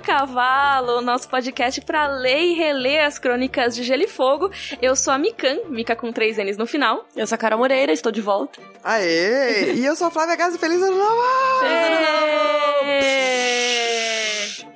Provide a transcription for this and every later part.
Cavalo, nosso podcast para ler e reler as crônicas de Gelo e Fogo. Eu sou a Mikan, Mika com três N's no final. Eu sou a Carol Moreira, estou de volta. Aê! E eu sou a Flávia Gazi, feliz ano novo!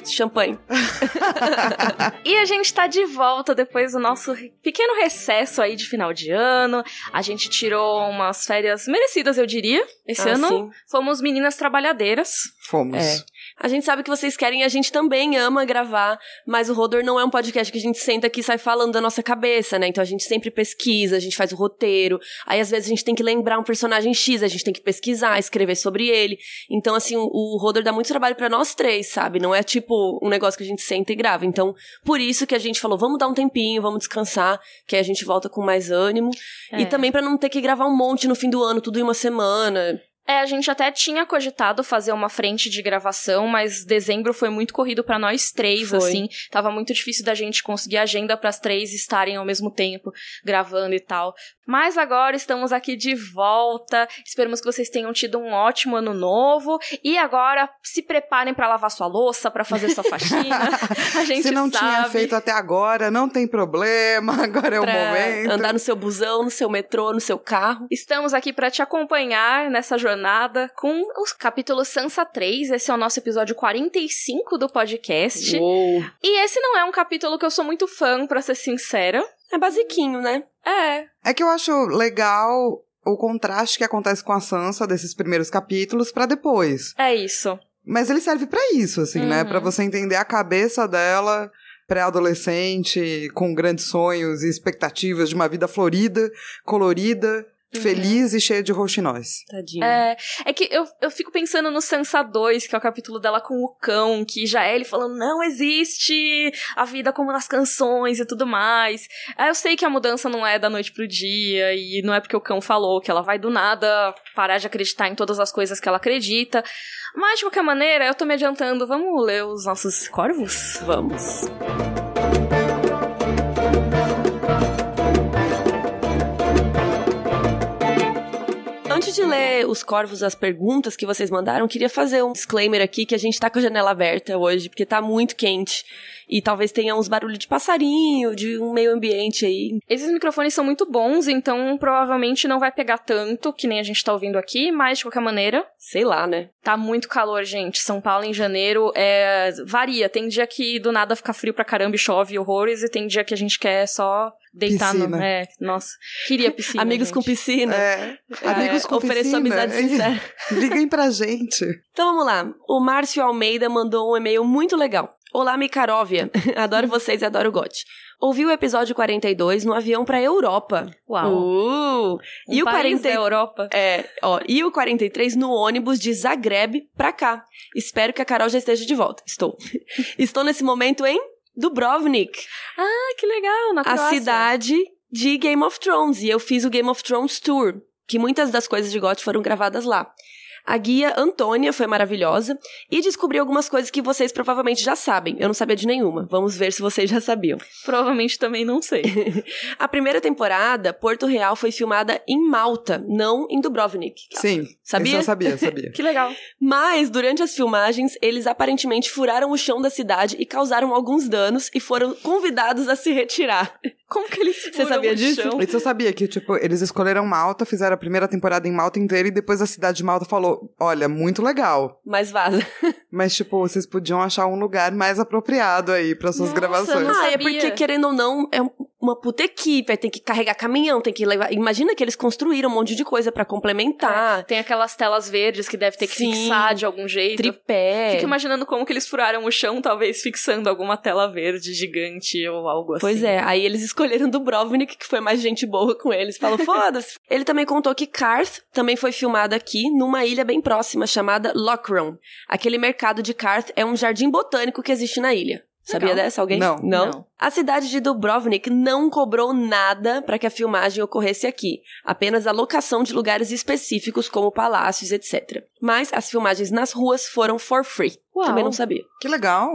Champanhe. e a gente tá de volta depois do nosso pequeno recesso aí de final de ano. A gente tirou umas férias merecidas, eu diria. Esse Ah, ano sim. fomos meninas trabalhadeiras. Fomos. É. A gente sabe que vocês querem a gente também ama gravar, mas o Rodor não é um podcast que a gente senta aqui e sai falando da nossa cabeça, né? Então a gente sempre pesquisa, a gente faz o roteiro, aí às vezes a gente tem que lembrar um personagem X, a gente tem que pesquisar, escrever sobre ele. Então, assim, o, o Rodor dá muito trabalho pra nós três, sabe? Não é tipo um negócio que a gente senta e grava. Então, por isso que a gente falou, vamos dar um tempinho, vamos descansar, que aí a gente volta com mais ânimo. É. E também pra não ter que gravar um monte no fim do ano, tudo em uma semana. É, a gente até tinha cogitado fazer uma frente de gravação, mas dezembro foi muito corrido pra nós três, Foi. assim. Tava muito difícil da gente conseguir agenda pras três estarem ao mesmo tempo gravando e tal. Mas agora estamos aqui de volta. Esperamos que vocês tenham tido um ótimo ano novo e agora se preparem pra lavar sua louça, pra fazer sua faxina. A gente Se não sabe. tinha feito até agora, não tem problema, agora é o pra momento. andar no seu busão, no seu metrô, no seu carro. Estamos aqui pra te acompanhar nessa jornada com os capítulos Sansa 3. Esse é o nosso episódio 45 do podcast. Uou. E esse não é um capítulo que eu sou muito fã, pra ser sincera. É basiquinho, né? É. É que eu acho legal o contraste que acontece com a Sansa desses primeiros capítulos pra depois. É isso. Mas ele serve pra isso, assim, né? Uhum. Pra você entender a cabeça dela, pré-adolescente, com grandes sonhos e expectativas de uma vida florida, colorida, Uhum. feliz e cheia de roxinóis. Tadinho. É, é que eu, eu fico pensando no Sansa 2, que é o capítulo dela com o cão, que já é ele falando, não existe a vida como nas canções e tudo mais. É, eu sei que a mudança não é da noite pro dia, e não é porque o cão falou que ela vai do nada parar de acreditar em todas as coisas que ela acredita. Mas, de qualquer maneira, eu tô me adiantando. Vamos ler os nossos corvos? Vamos. Antes de ler os corvos, as perguntas que vocês mandaram, queria fazer um disclaimer aqui que a gente tá com a janela aberta hoje, porque tá muito quente. E talvez tenha uns barulhos de passarinho, de um meio ambiente aí. Esses microfones são muito bons, então provavelmente não vai pegar tanto, que nem a gente tá ouvindo aqui, mas de qualquer maneira, Sei lá, né? Tá muito calor, gente. São Paulo em janeiro é varia. Tem dia que do nada fica frio pra caramba e chove horrores, e tem dia que a gente quer só deitar no. Piscina. É, nossa. Queria piscina. Amigos com gente. piscina. É, amigos com ofereço piscina. amizade sincera. Liguem pra gente. Então vamos lá. O Márcio Almeida mandou um e-mail muito legal. Olá, Micaróvia. Adoro vocês e adoro o GOT. Ouvi o episódio 42 no avião pra Europa. Uau. Uh! Um e o país 40... da Europa. É, ó, e o 43 no ônibus de Zagreb pra cá. Espero que a Carol já esteja de volta. Estou. Estou nesse momento em Dubrovnik, Ah, que legal, na a Croácia. cidade de Game of Thrones. E eu fiz o Game of Thrones Tour, que muitas das coisas de GOT foram gravadas lá. A guia Antônia foi maravilhosa e descobri algumas coisas que vocês provavelmente já sabem. Eu não sabia de nenhuma. Vamos ver se vocês já sabiam. Provavelmente também não sei. A primeira temporada, Porto Real, foi filmada em Malta, não em Dubrovnik. Sim. Sabia? Isso eu sabia, sabia. que legal. Mas, durante as filmagens, eles aparentemente furaram o chão da cidade e causaram alguns danos e foram convidados a se retirar. Como que eles furam sabia o disso? chão? Isso eu sabia que, tipo, eles escolheram Malta, fizeram a primeira temporada em Malta inteira e depois a cidade de Malta falou: olha, muito legal. Mas vaza. Mas, tipo, vocês podiam achar um lugar mais apropriado aí para suas Nossa, gravações. não ah, é sabia. porque, querendo ou não, é uma puta equipe. Aí tem que carregar caminhão, tem que levar. Imagina que eles construíram um monte de coisa pra complementar. Tem aquelas telas verdes que deve ter que Sim. fixar de algum jeito. Tripé. Fico imaginando como que eles furaram o chão, talvez fixando alguma tela verde gigante ou algo assim. Pois é, aí eles escolheram Dubrovnik, que foi mais gente boa com eles. Falou, foda-se. Ele também contou que Karth também foi filmado aqui, numa ilha bem próxima, chamada Lochron. Aquele mercado de Karth é um jardim botânico que existe na ilha. Sabia Legal. dessa? Alguém? Não. não. Não. A cidade de Dubrovnik não cobrou nada para que a filmagem ocorresse aqui, apenas a locação de lugares específicos como palácios, etc. Mas as filmagens nas ruas foram for free. Uau. Também não sabia. Que legal.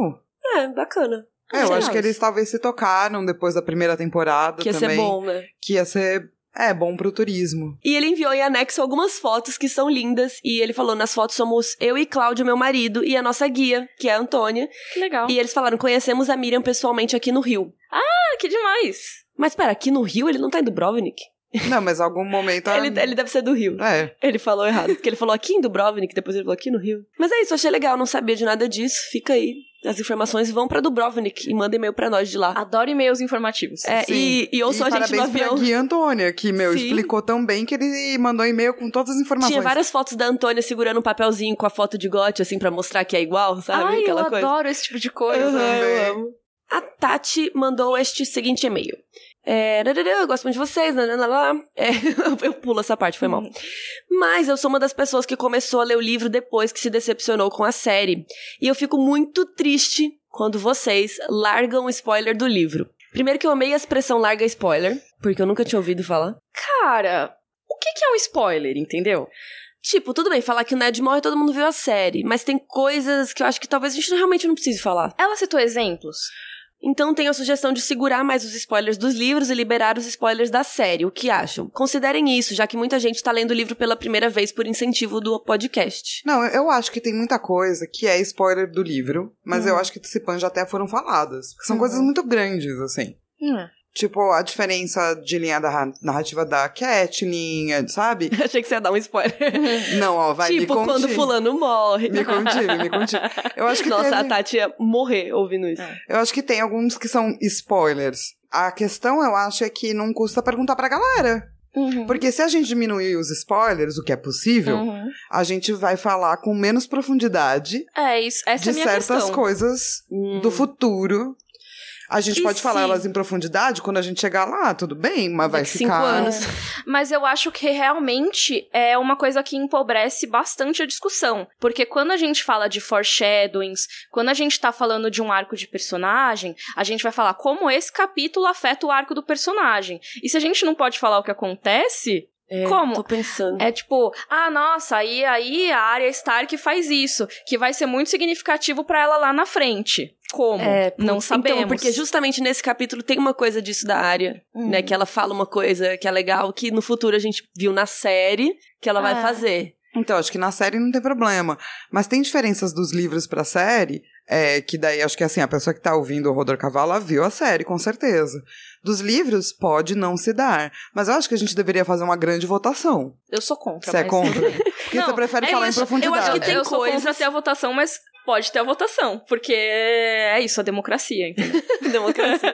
É, bacana. É, eu acho que eles talvez se tocaram depois da primeira temporada Que ia também. ser bom, né? Que ia ser É bom pro turismo. E ele enviou em anexo algumas fotos que são lindas. E ele falou: nas fotos somos eu e Cláudio, meu marido, e a nossa guia, que é a Antônia. Que legal. E eles falaram: conhecemos a Miriam pessoalmente aqui no Rio. Ah, que demais. Mas pera, aqui no Rio ele não tá em Dubrovnik? Não, mas algum momento. Ele, ele deve ser do Rio. É. Ele falou errado, porque ele falou aqui em Dubrovnik, depois ele falou aqui no Rio. Mas é isso, eu achei legal, não sabia de nada disso. Fica aí as informações, vão pra Dubrovnik e manda e-mail pra nós de lá. Adoro e-mails informativos. É, Sim. e, e ouçam a gente no parabéns avião. pra Guia Antônia, que, meu, Sim. explicou tão bem que ele mandou e-mail com todas as informações. Tinha várias fotos da Antônia segurando um papelzinho com a foto de gote, assim, pra mostrar que é igual, sabe? Ai, eu Aquela coisa. adoro esse tipo de coisa. Uhum, eu amo. A Tati mandou este seguinte e-mail. É, eu gosto muito de vocês. É, eu pulo essa parte, foi mal. Mas eu sou uma das pessoas que começou a ler o livro depois que se decepcionou com a série. E eu fico muito triste quando vocês largam o spoiler do livro. Primeiro que eu amei a expressão larga spoiler, porque eu nunca tinha ouvido falar. Cara, o que, que é um spoiler, entendeu? Tipo, tudo bem, falar que o Ned morre, todo mundo viu a série. Mas tem coisas que eu acho que talvez a gente realmente não precise falar. Ela citou exemplos. Então tenho a sugestão de segurar mais os spoilers dos livros e liberar os spoilers da série. O que acham? Considerem isso, já que muita gente tá lendo o livro pela primeira vez por incentivo do podcast. Não, eu acho que tem muita coisa que é spoiler do livro, mas Uhum. eu acho que pan já até foram faladas. São Uhum. coisas muito grandes, assim. Hum. Tipo, a diferença de linha da ra- narrativa da Catelyn, sabe? Achei que você ia dar um spoiler. Não, ó, vai, me tipo, quando fulano morre. Me contive, me contive. Eu acho que Nossa, teve- a Tati ia morrer ouvindo isso. Eu acho que tem alguns que são spoilers. A questão, eu acho, é que não custa perguntar pra galera. Uhum. Porque se a gente diminuir os spoilers, o que é possível, Uhum. a gente vai falar com menos profundidade É isso, essa de é certas questão. coisas Hum. do futuro. A gente E pode falar se- elas em profundidade quando a gente chegar lá, tudo bem, mas vai Daqui ficar. cinco anos. Mas eu acho que realmente é uma coisa que empobrece bastante a discussão. Porque quando a gente fala de foreshadowings, quando a gente tá falando de um arco de personagem, a gente vai falar como esse capítulo afeta o arco do personagem. E se a gente não pode falar o que acontece, É, Como? Tô pensando. É tipo, ah, nossa, aí, aí a Arya Stark faz isso, que vai ser muito significativo pra ela lá na frente. Como? É, não putz, sabemos. Então, porque justamente nesse capítulo tem uma coisa disso da área, Hum. né? Que ela fala uma coisa que é legal, que no futuro a gente viu na série, que ela vai É. fazer. Então, acho que na série não tem problema. Mas tem diferenças dos livros pra série, é, que daí acho que assim, a pessoa que tá ouvindo o Rodor Cavalo viu a série, com certeza. Dos livros, pode não se dar. Mas eu acho que a gente deveria fazer uma grande votação. Eu sou contra. Você é contra? Porque Não, você prefere é falar isso. em profundidade. Eu acho que tem eu sou coisas- contra ter a votação, mas pode ter a votação, porque é isso, a democracia. entendeu? Democracia.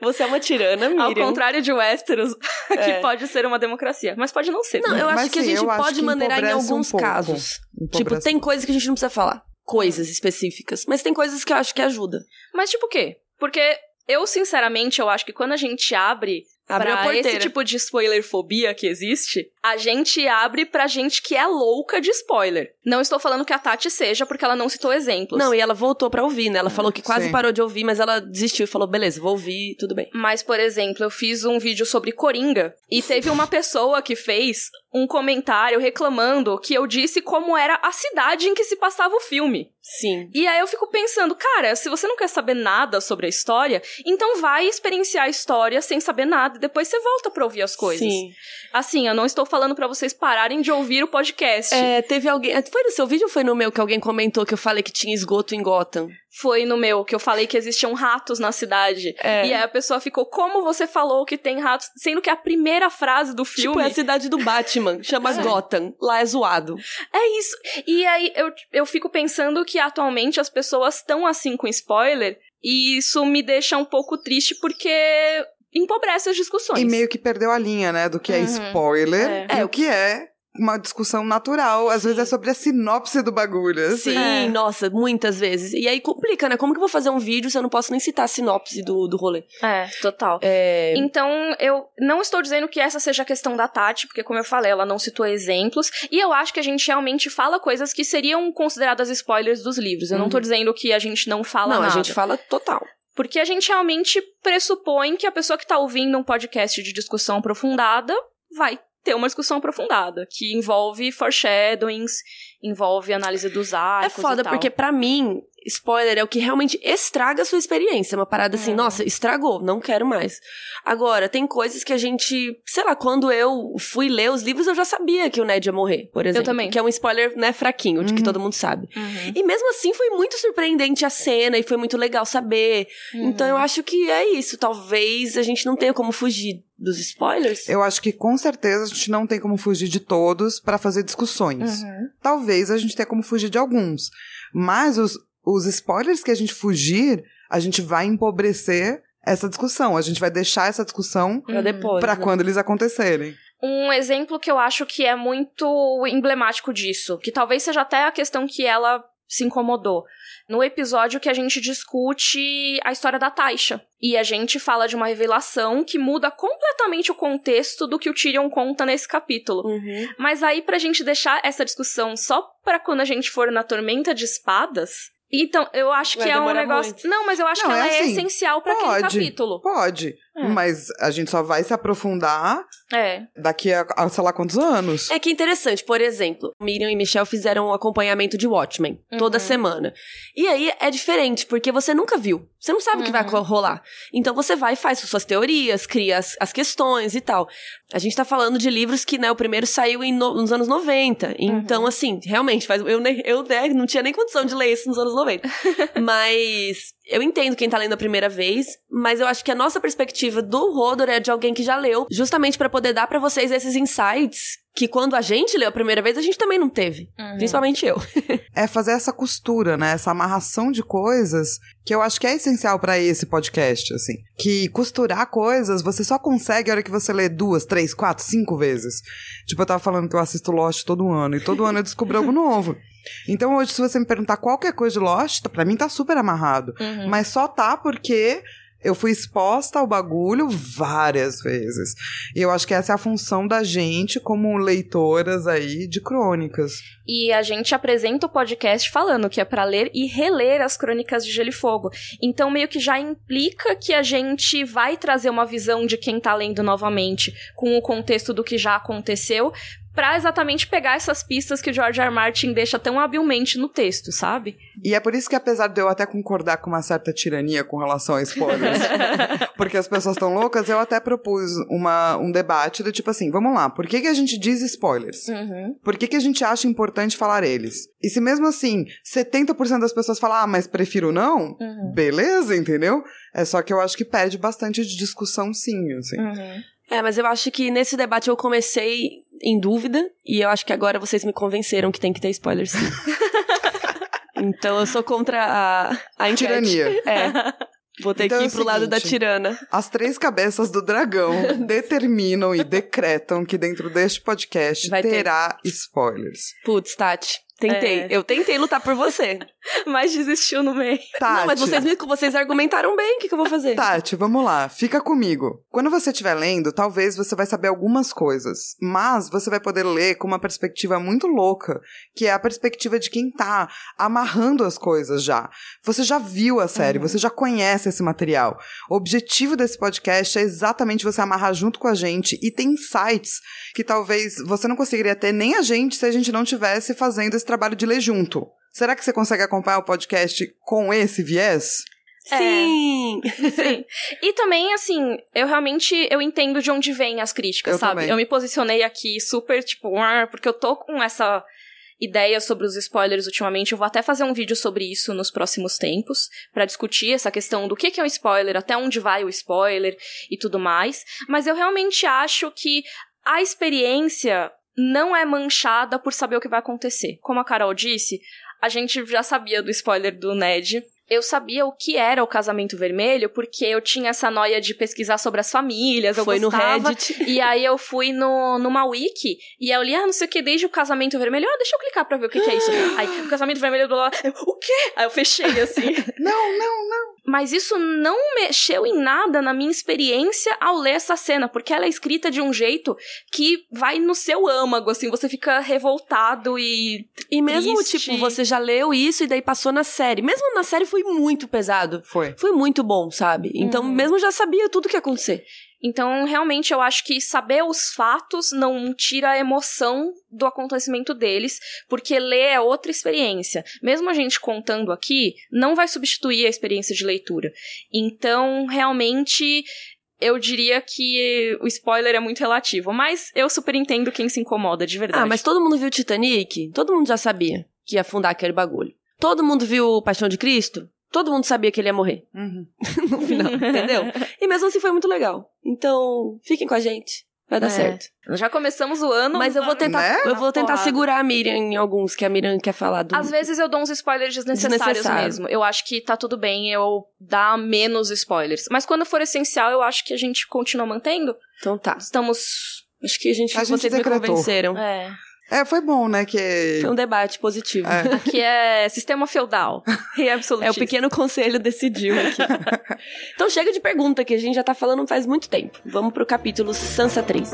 Você é uma tirana, Miriam. Ao contrário de Westeros, que É. pode ser uma democracia, mas pode não ser. Não, eu Mas acho que a gente pode maneirar em um alguns pouco. casos. Tipo, Empobrece tem um coisas que a gente não precisa falar. Coisas específicas. Mas tem coisas que eu acho que ajuda. Mas tipo o quê? Porque eu, sinceramente, eu acho que quando a gente abre Abre a pra porteira. esse tipo de spoilerfobia que existe, a gente abre pra gente que é louca de spoiler. Não estou falando que a Tati seja, porque ela não citou exemplos. Não, e ela voltou pra ouvir, né? Ela falou que quase Sim. parou de ouvir, mas ela desistiu e falou: beleza, vou ouvir, tudo bem. Mas, por exemplo, eu fiz um vídeo sobre Coringa e teve uma pessoa que fez um comentário reclamando que eu disse como era a cidade em que se passava o filme. Sim. E aí eu fico pensando, cara, se você não quer saber nada sobre a história, então vai experienciar a história sem saber nada depois você volta pra ouvir as coisas. Sim. Assim, eu não estou falando pra vocês pararem de ouvir o podcast. É, teve alguém. Foi no seu vídeo ou foi no meu que alguém comentou que eu falei que tinha esgoto em Gotham? Foi no meu que eu falei que existiam ratos na cidade. É. E aí a pessoa ficou, como você falou que tem ratos? Sendo que a primeira frase do Tipo, filme é a cidade do Batman, chama É. Gotham. Lá é zoado. É isso. E aí eu, eu fico pensando que atualmente as pessoas estão assim com spoiler, e isso me deixa um pouco triste porque empobrece as discussões. E meio que perdeu a linha, né? Do que é Uhum. spoiler É. e o que é uma discussão natural. Às vezes é sobre a sinopse do bagulho. assim. Sim, É. nossa, muitas vezes. E aí complica, né? Como que eu vou fazer um vídeo se eu não posso nem citar a sinopse do, do rolê? É, total. É. Então, eu não estou dizendo que essa seja a questão da Tati, porque, como eu falei, ela não citou exemplos. E eu acho que a gente realmente fala coisas que seriam consideradas spoilers dos livros. Eu não tô Uhum. dizendo que a gente não fala não, nada. a gente fala total. Porque a gente realmente pressupõe que a pessoa que tá ouvindo um podcast de discussão aprofundada vai ter uma discussão aprofundada, que envolve foreshadowings, envolve análise dos É arcos foda, e tal. porque pra mim, spoiler é o que realmente estraga a sua experiência. Uma parada assim, Uhum. nossa, estragou, não quero mais. Agora, tem coisas que a gente, sei lá, quando eu fui ler os livros, eu já sabia que o Ned ia morrer, por exemplo. também. Que é um spoiler, né, fraquinho, de que Uhum. todo mundo sabe. Uhum. E mesmo assim foi muito surpreendente a cena e foi muito legal saber. Então eu acho que é isso. Talvez a gente não tenha como fugir dos spoilers. Eu acho que com certeza a gente não tem como fugir de todos pra fazer discussões. Uhum. Talvez a gente tenha como fugir de alguns. Mas os, os spoilers que a gente fugir, a gente vai empobrecer essa discussão. A gente vai deixar essa discussão Pra depois. pra né? quando eles acontecerem. Um exemplo que eu acho que é muito emblemático disso, que talvez seja até a questão que ela se incomodou. No episódio que a gente discute a história da Taisha. E a gente fala de uma revelação que muda completamente o contexto do que o Tyrion conta nesse capítulo. Uhum. Mas aí, pra gente deixar essa discussão só pra quando a gente for na Tormenta de Espadas. Então, eu acho Vai que é um negócio. muito. Não, mas eu acho Não, que ela é é, assim, essencial pra aquele capítulo. Pode. É. Mas a gente só vai se aprofundar É. daqui a, a sei lá quantos anos. É que é interessante, por exemplo, Miriam e Michelle fizeram um acompanhamento de Watchmen toda Uhum. semana. E aí é diferente, porque você nunca viu. Você não sabe o que vai Uhum. rolar. Então você vai e faz suas teorias, cria as, as questões e tal. A gente tá falando de livros que, né, o primeiro saiu em no- nos anos 90. Então, assim, realmente, faz, eu, nem- eu né, não tinha nem condição de ler isso nos anos 90. mas eu entendo quem tá lendo a primeira vez, mas eu acho que a nossa perspectiva do Rodor é de alguém que já leu, justamente pra poder dar pra vocês esses insights que quando a gente leu a primeira vez, a gente também não teve. Uhum. Principalmente eu. É fazer essa costura, né? Essa amarração de coisas que eu acho que é essencial pra esse podcast, assim. Que costurar coisas você só consegue a hora que você lê duas, três, quatro, cinco vezes. Tipo, eu tava falando que eu assisto Lost todo ano e todo ano eu descubro algo novo. Então hoje, se você me perguntar qualquer coisa de Lost, pra mim tá super amarrado. Uhum. Mas só tá porque eu fui exposta ao bagulho várias vezes. E eu acho que essa é a função da gente como leitoras aí de crônicas. E a gente apresenta o podcast falando que é pra ler e reler as crônicas de Gelo e Fogo. Então meio que já implica que a gente vai trazer uma visão de quem tá lendo novamente, com o contexto do que já aconteceu, pra exatamente pegar essas pistas que o George R. R. Martin deixa tão habilmente no texto, sabe? E é por isso que, apesar de eu até concordar com uma certa tirania com relação a spoilers, porque as pessoas estão loucas, eu até propus uma, um debate do tipo assim: vamos lá, por que, que a gente diz spoilers? Uhum. Por que, que a gente acha importante falar eles? E se mesmo assim 70% das pessoas falam, ah, mas prefiro não, Uhum. beleza, entendeu? É só que eu acho que perde bastante de discussão, sim, assim. Uhum. É, mas eu acho que nesse debate eu comecei em dúvida e eu acho que agora vocês me convenceram que tem que ter spoilers. então eu sou contra a, a enquete. Tirania. É. Vou ter Então que é ir o pro lado da tirana. As três cabeças do dragão determinam e decretam que dentro deste podcast Vai ter. terá spoilers. Putz, Tati. Tentei. É. Eu tentei lutar por você. Mas desistiu no meio. Tati, Não, mas vocês, vocês argumentaram bem. O que, que eu vou fazer? Tati, vamos lá, fica comigo. Quando você estiver lendo, talvez você vai saber algumas coisas, mas você vai poder ler com uma perspectiva muito louca, que é a perspectiva de quem tá amarrando as coisas já. Você já viu a série, você já conhece esse material. O objetivo desse podcast é exatamente você amarrar junto com a gente e tem insights que talvez você não conseguiria ter nem a gente se a gente não tivesse fazendo esse trabalho de ler junto. Será que você consegue acompanhar o podcast com esse viés? É. Sim! Sim. E também, assim, eu realmente eu entendo de onde vêm as críticas, Eu sabe? também. Eu me posicionei aqui super, tipo, "Ah", porque eu tô com essa ideia sobre os spoilers ultimamente. Eu vou até fazer um vídeo sobre isso nos próximos tempos, pra discutir essa questão do que que é um spoiler, até onde vai o spoiler e tudo mais. Mas eu realmente acho que a experiência não é manchada por saber o que vai acontecer. Como a Carol disse, a gente já sabia do spoiler do Ned. Eu sabia o que era o casamento vermelho porque eu tinha essa noia de pesquisar sobre as famílias. Eu Foi no gostava. Reddit. E aí eu fui no, numa wiki e eu li, ah, não sei o que, desde o casamento vermelho. Ah, deixa eu clicar pra ver o que, que é isso. Aí, o casamento vermelho, blá, blá. Eu, o quê? Aí eu fechei assim. Não, não, não. Mas isso não mexeu em nada na minha experiência ao ler essa cena, porque ela é escrita de um jeito que vai no seu âmago, assim, você fica revoltado e. E mesmo, triste. tipo, você já leu isso e daí passou na série. Mesmo na série foi muito pesado. Foi. Foi muito bom, sabe? Então, Uhum. mesmo já sabia tudo que ia acontecer. Então, realmente, eu acho que saber os fatos não tira a emoção do acontecimento deles, porque ler é outra experiência. Mesmo a gente contando aqui, não vai substituir a experiência de leitura. Então, realmente, eu diria que o spoiler é muito relativo, mas eu super entendo quem se incomoda, de verdade. Ah, mas todo mundo viu Titanic? Todo mundo já sabia que ia afundar aquele bagulho. Todo mundo viu Paixão de Cristo? Todo mundo sabia que ele ia morrer. Uhum. no final, entendeu? E mesmo assim foi muito legal. Então, fiquem com a gente. Vai dar É. certo. Já começamos o ano. Mas eu vou tentar, Né? eu vou tentar segurar a Miriam em alguns que a Miriam quer falar do. Às vezes eu dou uns spoilers desnecessários Desnecessário. mesmo. Eu acho que tá tudo bem eu dar menos spoilers. Mas quando for essencial, eu acho que a gente continua mantendo. Então tá. Estamos. Acho que a gente, A gente vocês me decretou. convenceram. É. É, foi bom, né? Que. Foi um debate positivo. É. Aqui é sistema feudal. E É, absolutista. o pequeno conselho decidiu aqui. então chega de pergunta, que a gente já tá falando faz muito tempo. Vamos pro capítulo Sansa 3.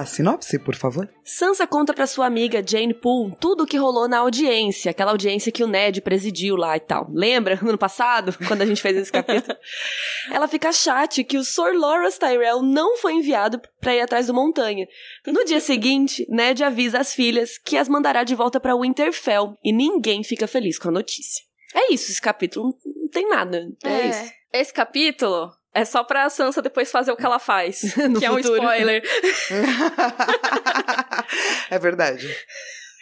A sinopse, por favor. Sansa conta pra sua amiga Jane Poole tudo o que rolou na audiência, aquela audiência que o Ned presidiu lá e tal. Lembra, no ano passado, quando a gente fez esse capítulo? Ela fica chate que o Sir Loras Tyrell não foi enviado pra ir atrás do Montanha. No dia seguinte, Ned avisa as filhas que as mandará de volta pra Winterfell e ninguém fica feliz com a notícia. É isso, esse capítulo não tem nada. É, isso. Esse capítulo é só pra Sansa depois fazer o que ela faz. No que é um futuro. spoiler. é verdade.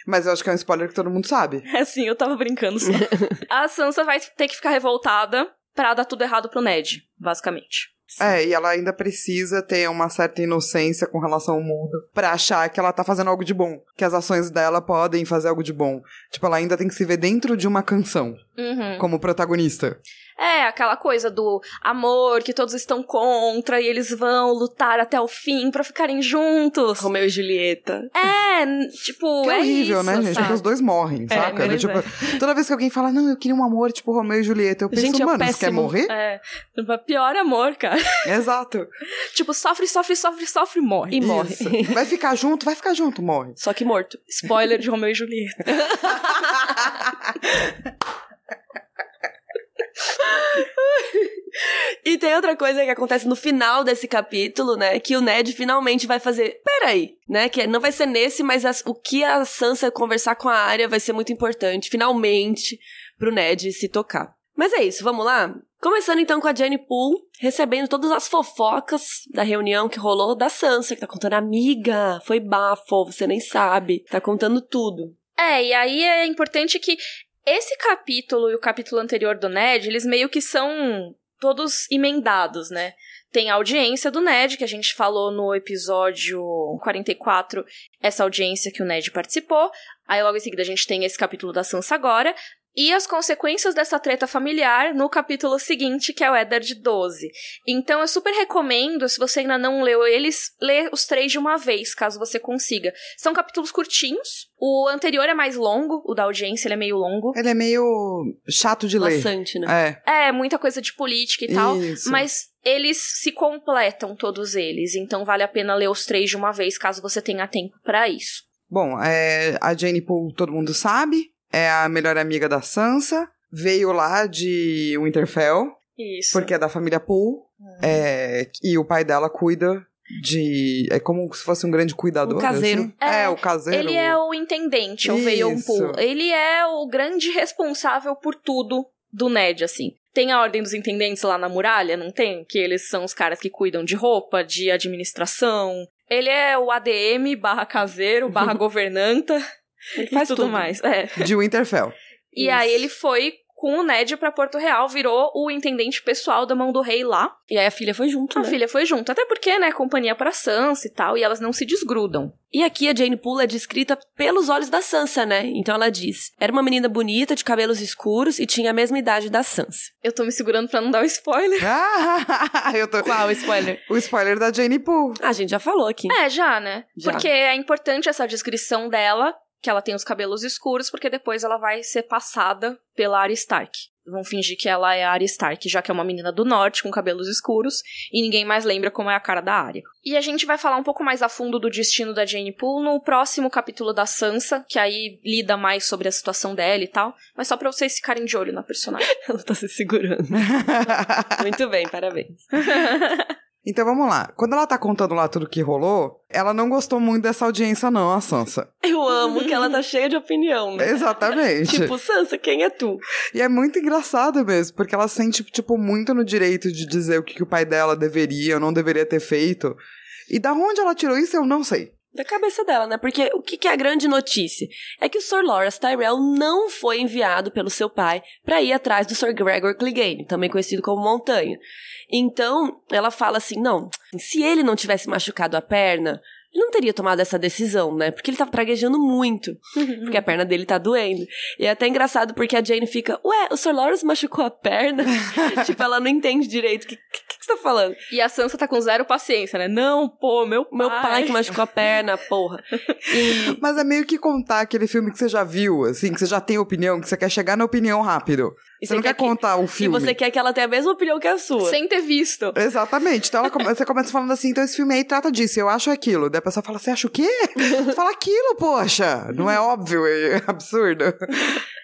Mas eu acho que é um spoiler que todo mundo sabe. É sim, eu tava brincando só. a Sansa vai ter que ficar revoltada pra dar tudo errado pro Ned, basicamente. É, e ela ainda precisa ter uma certa inocência com relação ao mundo pra achar que ela tá fazendo algo de bom. Que as ações dela podem fazer algo de bom. Tipo, ela ainda tem que se ver dentro de uma canção, Uhum. como protagonista. É, aquela coisa do amor que todos estão contra e eles vão lutar até o fim pra ficarem juntos. Romeu e Julieta. É, tipo, Que é é horrível, isso, né, gente? sabe? Porque os dois morrem, É, saca? pois tipo, toda vez que alguém fala, não, eu queria um amor tipo Romeu e Julieta, eu penso, Gente, é mano, você quer morrer? É, pior amor, cara. Exato. tipo, sofre, sofre, sofre, sofre e morre. E morre. Isso. Vai ficar junto, vai ficar junto, morre. Só que morto. Spoiler de Romeu e Julieta. E tem outra coisa que acontece no final desse capítulo, né? Que o Ned finalmente vai fazer. Peraí, né? Que não vai ser nesse, mas as- o que a Sansa conversar com a Arya vai ser muito importante, finalmente, pro Ned se tocar. Mas é isso, vamos lá? Começando então com a Jenny Poole, recebendo todas as fofocas da reunião que rolou da Sansa, que tá contando, amiga, foi bafo, você nem sabe, tá contando tudo. É, e aí é importante que esse capítulo e o capítulo anterior do Ned, eles meio que são todos emendados, né? Tem a audiência do Ned, que a gente falou no episódio 44, essa audiência que o Ned participou. Aí logo em seguida a gente tem esse capítulo da Sansa agora. E as consequências dessa treta familiar no capítulo seguinte, que é o Eddard 12. Então eu super recomendo, se você ainda não leu eles, ler os três de uma vez, caso você consiga. São capítulos curtinhos. O anterior é mais longo, o da audiência ele é meio longo. Ele é meio chato de ler. Maçante, né? É. É, muita coisa de política e tal. Isso. Mas eles se completam, todos eles. Então vale a pena ler os três de uma vez, caso você tenha tempo pra isso. Bom, é, a Jane Poole, todo mundo sabe, é a melhor amiga da Sansa, veio lá de Winterfell, Isso. porque é da família Poole, é, e o pai dela cuida de... é como se fosse um grande cuidador, Um caseiro. assim. É, É, o caseiro. Ele é o intendente, o Isso. Veil Pool. Ele é o grande responsável por tudo do Ned, assim. Tem a ordem dos intendentes lá na muralha, não tem? Que eles são os caras que cuidam de roupa, de administração. Ele é o ADM barra caseiro, barra governanta Ele faz tudo tudo. mais. É. De Winterfell. E Isso. aí ele foi com o Ned pra Porto Real, virou o intendente pessoal da mão do rei lá. E aí a filha foi junto, A né? filha foi junto, até porque, né, companhia pra Sansa e tal, e elas não se desgrudam. E aqui a Jane Poole é descrita pelos olhos da Sansa, né? Então ela diz: era uma menina bonita, de cabelos escuros e tinha a mesma idade da Sansa. Eu tô me segurando pra não dar o spoiler. Ah, eu tô... Qual o spoiler? O spoiler da Jane Poole. Ah, a gente já falou aqui. É, já, né? Já. Porque é importante essa descrição dela, que ela tem os cabelos escuros, porque depois ela vai ser passada pela Arya Stark. Vão fingir que ela é a Arya Stark, já que é uma menina do norte com cabelos escuros e ninguém mais lembra como é a cara da Arya. E a gente vai falar um pouco mais a fundo do destino da Jane Poole no próximo capítulo da Sansa, que aí lida mais sobre a situação dela e tal, mas só para vocês ficarem de olho na personagem. Ela tá se segurando. Muito bem, parabéns. Então vamos lá. Quando ela tá contando lá tudo que rolou, ela não gostou muito dessa audiência, não, a Sansa. Eu amo que ela tá cheia de opinião, né? Exatamente. Tipo, Sansa, quem é tu? E é muito engraçado mesmo, porque ela sente, tipo, muito no direito de dizer o que, que o pai dela deveria ou não deveria ter feito. E da onde ela tirou isso, eu não sei. Da cabeça dela, né? Porque o que, que é a grande notícia? É que o Sir Loras Tyrell não foi enviado pelo seu pai para ir atrás do Sir Gregor Clegane, também conhecido como Montanha. Então, ela fala assim: não, se ele não tivesse machucado a perna, ele não teria tomado essa decisão, né? Porque ele tava praguejando muito. porque a perna dele tá doendo. E é até engraçado porque a Jane fica, ué, o Sir Lawrence machucou a perna? tipo, ela não entende direito. O que, que, que, você tá falando? E a Sansa tá com zero paciência, né? Não, pô, meu pai. Meu pai que machucou a perna, porra. E... Mas é meio que contar aquele filme que você já viu, assim, que você já tem opinião, que você quer chegar na opinião rápido. E você, não quer, quer contar o filme. E você quer que ela tenha a mesma opinião que a sua. Sem ter visto. Exatamente. Então ela, você começa falando assim, então esse filme aí trata disso, eu acho aquilo. Daí a pessoa fala, você acha o quê? fala aquilo, poxa. Não é óbvio, é absurdo.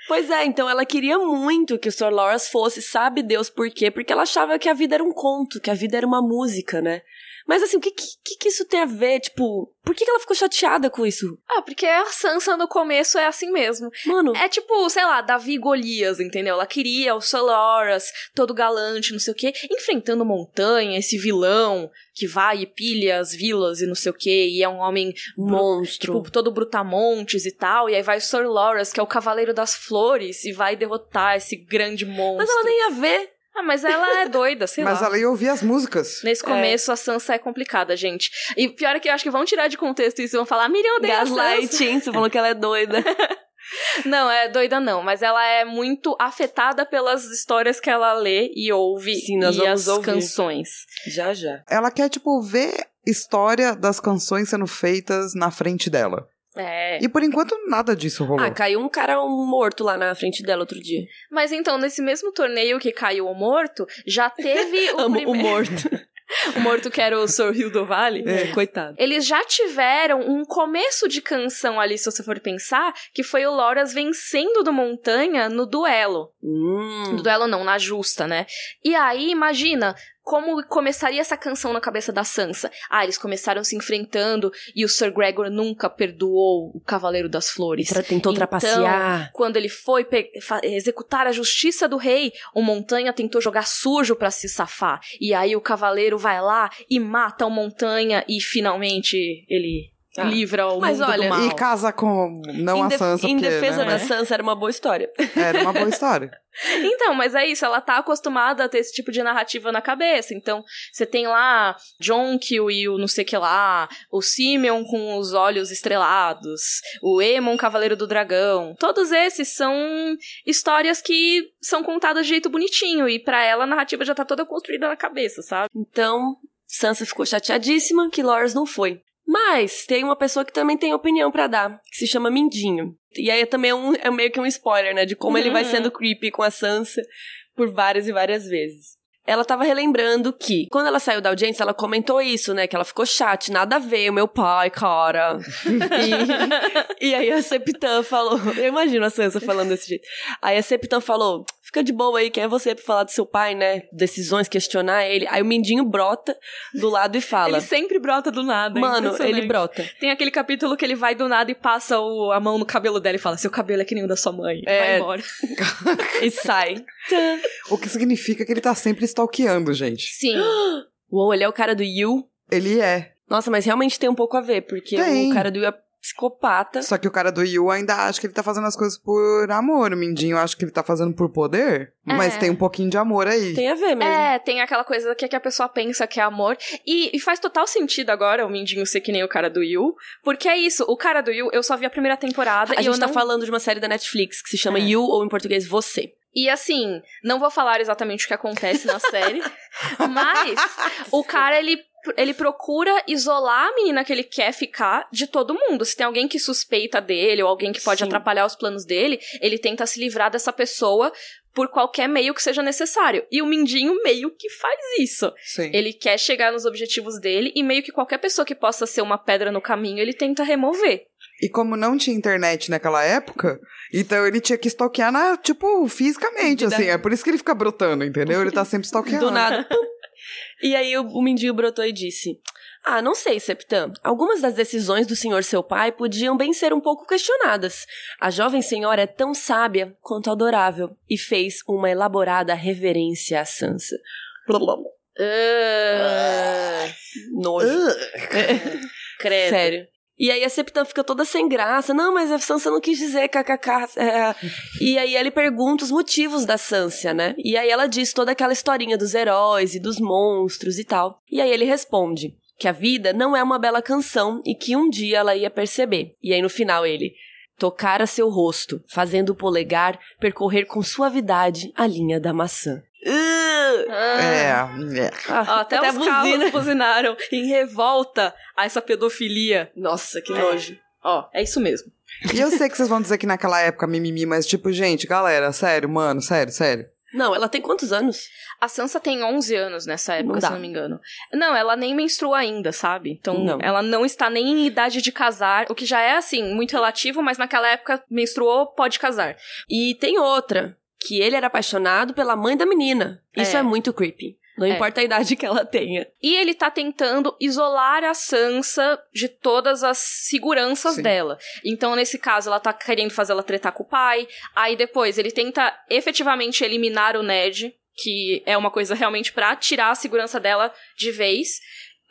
Pois é, então ela queria muito que o Sr. Loras fosse, sabe Deus por quê? Porque ela achava que a vida era um conto, que a vida era uma música, né? Mas assim, o que, que, que isso tem a ver? Tipo, por que, que ela ficou chateada com isso? Ah, porque a Sansa no começo é assim mesmo. Mano. É tipo, sei lá, Davi e Golias, entendeu? Ela queria o Soloras, todo galante, não sei o quê, enfrentando montanha, esse vilão que vai e pilha as vilas e não sei o quê, e é um homem monstro, tipo, todo brutamontes e tal, e aí vai o Sir Loras, que é o cavaleiro das flores, e vai derrotar esse grande monstro. Mas ela nem ia ver. Ah, mas ela é doida, sei mas lá. Mas ela ia ouvir as músicas. Nesse começo, é. a Sansa é complicada, gente. E pior é que eu acho que vão tirar de contexto isso e vão falar, Miriam odeia Gaslighting, você falou que ela é doida. não, é doida não, mas ela é muito afetada pelas histórias que ela lê e ouve Sim, nós e vamos as ouvir. canções. Já, já. Ela quer, tipo, ver história das canções sendo feitas na frente dela. É. E por enquanto nada disso rolou. Ah, caiu um cara morto lá na frente dela outro dia. Mas então, nesse mesmo torneio que caiu o morto, já teve o Amo o morto. o morto que era o Sir Rio do Vale. É, coitado. Eles já tiveram um começo de canção ali, se você for pensar, que foi o Loras vencendo do Montanha no duelo. Hum. No duelo não, na justa, né? E aí, imagina, como começaria essa canção na cabeça da Sansa? Ah, eles começaram se enfrentando e o Sir Gregor nunca perdoou o Cavaleiro das Flores. Tra tentou então, trapacear. Quando ele foi executar a justiça do rei, o Montanha tentou jogar sujo para se safar. E aí o Cavaleiro vai lá e mata o Montanha e finalmente ele ah. livra o Mas mundo olha, do mal. E casa com não em a Sansa. Em porque, defesa né? da Sansa era uma boa história. Era uma boa história. Então, mas é isso, ela tá acostumada a ter esse tipo de narrativa na cabeça. Então, você tem lá John Kill e o não sei que lá, o Simeon com os olhos estrelados, o Aemon Cavaleiro do Dragão. Todos esses são histórias que são contadas de jeito bonitinho e para ela a narrativa já tá toda construída na cabeça, sabe? Então, Sansa ficou chateadíssima que Loras não foi. Mas tem uma pessoa que também tem opinião para dar, que se chama Mindinho. E aí também é, um, é meio que um spoiler, né? De como uhum. ele vai sendo creepy com a Sansa por várias e várias vezes. Ela tava relembrando que, quando ela saiu da audiência, ela comentou isso, né? Que ela ficou chate, nada a ver, o meu pai, cara. e, e aí a Septã falou. Eu imagino a Sansa falando desse jeito. Aí a Septã falou: fica de boa aí, quem é você pra falar do seu pai, né? Decisões, questionar ele. Aí o Mindinho brota do lado e fala. Ele sempre brota do nada. Mano, ele brota. Tem aquele capítulo que ele vai do nada e passa o, a mão no cabelo dela e fala: seu cabelo é que nem o da sua mãe. É. Vai embora. e sai. o que significa que ele tá sempre stalkeando, gente. Sim. Uou, ele é o cara do Yu? Ele é. Nossa, mas realmente tem um pouco a ver, porque tem. o cara do Yu é psicopata. Só que o cara do Yu ainda acha que ele tá fazendo as coisas por amor. O Mindinho acha que ele tá fazendo por poder. É. Mas tem um pouquinho de amor aí. Tem a ver mesmo. É, tem aquela coisa que, que a pessoa pensa que é amor. E, e, faz total sentido agora o Mindinho ser que nem o cara do Yu. Porque é isso, o cara do Yu, eu só vi a primeira temporada. A e gente eu tá não... falando de uma série da Netflix que se chama É. You, ou em português, Você. E assim, não vou falar exatamente o que acontece na série, mas o cara, ele, ele procura isolar a menina que ele quer ficar de todo mundo. Se tem alguém que suspeita dele ou alguém que pode Sim. atrapalhar os planos dele, ele tenta se livrar dessa pessoa por qualquer meio que seja necessário. E o Mindinho meio que faz isso. Sim. Ele quer chegar nos objetivos dele e meio que qualquer pessoa que possa ser uma pedra no caminho, ele tenta remover. E como não tinha internet naquela época, então ele tinha que stalkear, na, tipo, fisicamente, assim. É por isso que ele fica brotando, entendeu? Ele tá sempre stalkeando. Do nada. e aí o, o Mindinho brotou e disse: Ah, não sei, Septã. Algumas das decisões do senhor seu pai podiam bem ser um pouco questionadas. A jovem senhora é tão sábia quanto adorável e fez uma elaborada reverência a Sansa. Ah, Nojo. credo. Sério. E aí a Septã fica toda sem graça. Não, mas a Sansa não quis dizer kkk. é. E aí ele pergunta os motivos da Sansa, né? E aí ela diz toda aquela historinha dos heróis e dos monstros e tal. E aí ele responde que a vida não é uma bela canção e que um dia ela ia perceber. E aí no final ele tocar a seu rosto, fazendo o polegar percorrer com suavidade a linha da maçã. Uh! Ah. É, é. Ah, até, a os buzina. carros buzinaram em revolta a essa pedofilia. Nossa, que É. nojo. Ó, é isso mesmo. E eu sei que vocês vão dizer que naquela época mimimi, mas tipo, gente, galera, sério, mano, sério, sério. Não, ela tem quantos anos? A Sansa tem 11 anos nessa época, Não se não me engano. Não, ela nem menstrua ainda, sabe? Então, Não. ela não está nem em idade de casar, o que já é, assim, muito relativo, mas naquela época menstruou, pode casar. E tem outra, que ele era apaixonado pela mãe da menina. Isso é, É. muito creepy. Não É. importa a idade que ela tenha. E ele tá tentando isolar a Sansa de todas as seguranças Sim. dela. Então, nesse caso, ela tá querendo fazer ela tretar com o pai. Aí depois ele tenta efetivamente eliminar o Ned, que é uma coisa realmente pra tirar a segurança dela de vez.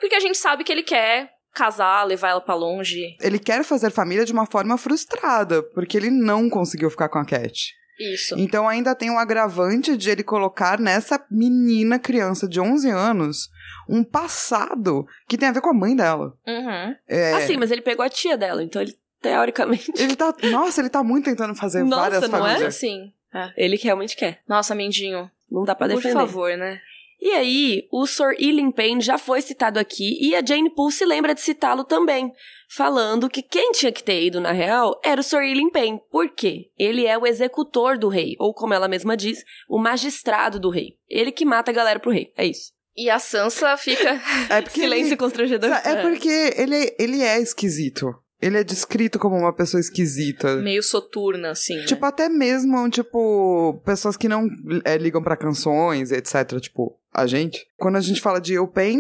Porque a gente sabe que ele quer casar, levar ela pra longe. Ele quer fazer família de uma forma frustrada, porque ele não conseguiu ficar com a Cat. Isso. Então ainda tem um agravante de ele colocar nessa menina criança de 11 anos um passado que tem a ver com a mãe dela. Uhum. É, Assim, mas ele pegou a tia dela, então ele, teoricamente, Ele tá. Nossa, ele tá muito tentando fazer Nossa, várias não é? famílias. Sim. É. ele que realmente quer. Nossa, Mindinho. Não dá pra Por defender. favor, né? E aí, o Sir Ilan Payne já foi citado aqui e a Jane Poole se lembra de citá-lo também, falando que quem tinha que ter ido na real era o Sir Ilan Payne. Por quê? Ele é o executor do rei, ou como ela mesma diz, o magistrado do rei. Ele que mata a galera pro rei. É isso. E a Sansa fica. É porque Silêncio ele, constrangedor. é porque ele, ele é esquisito. Ele é descrito como uma pessoa esquisita. meio soturna, assim. né? Tipo, até mesmo, tipo, pessoas que não é, ligam pra canções, etc. Tipo, a gente. Quando a gente fala de Eu Pain,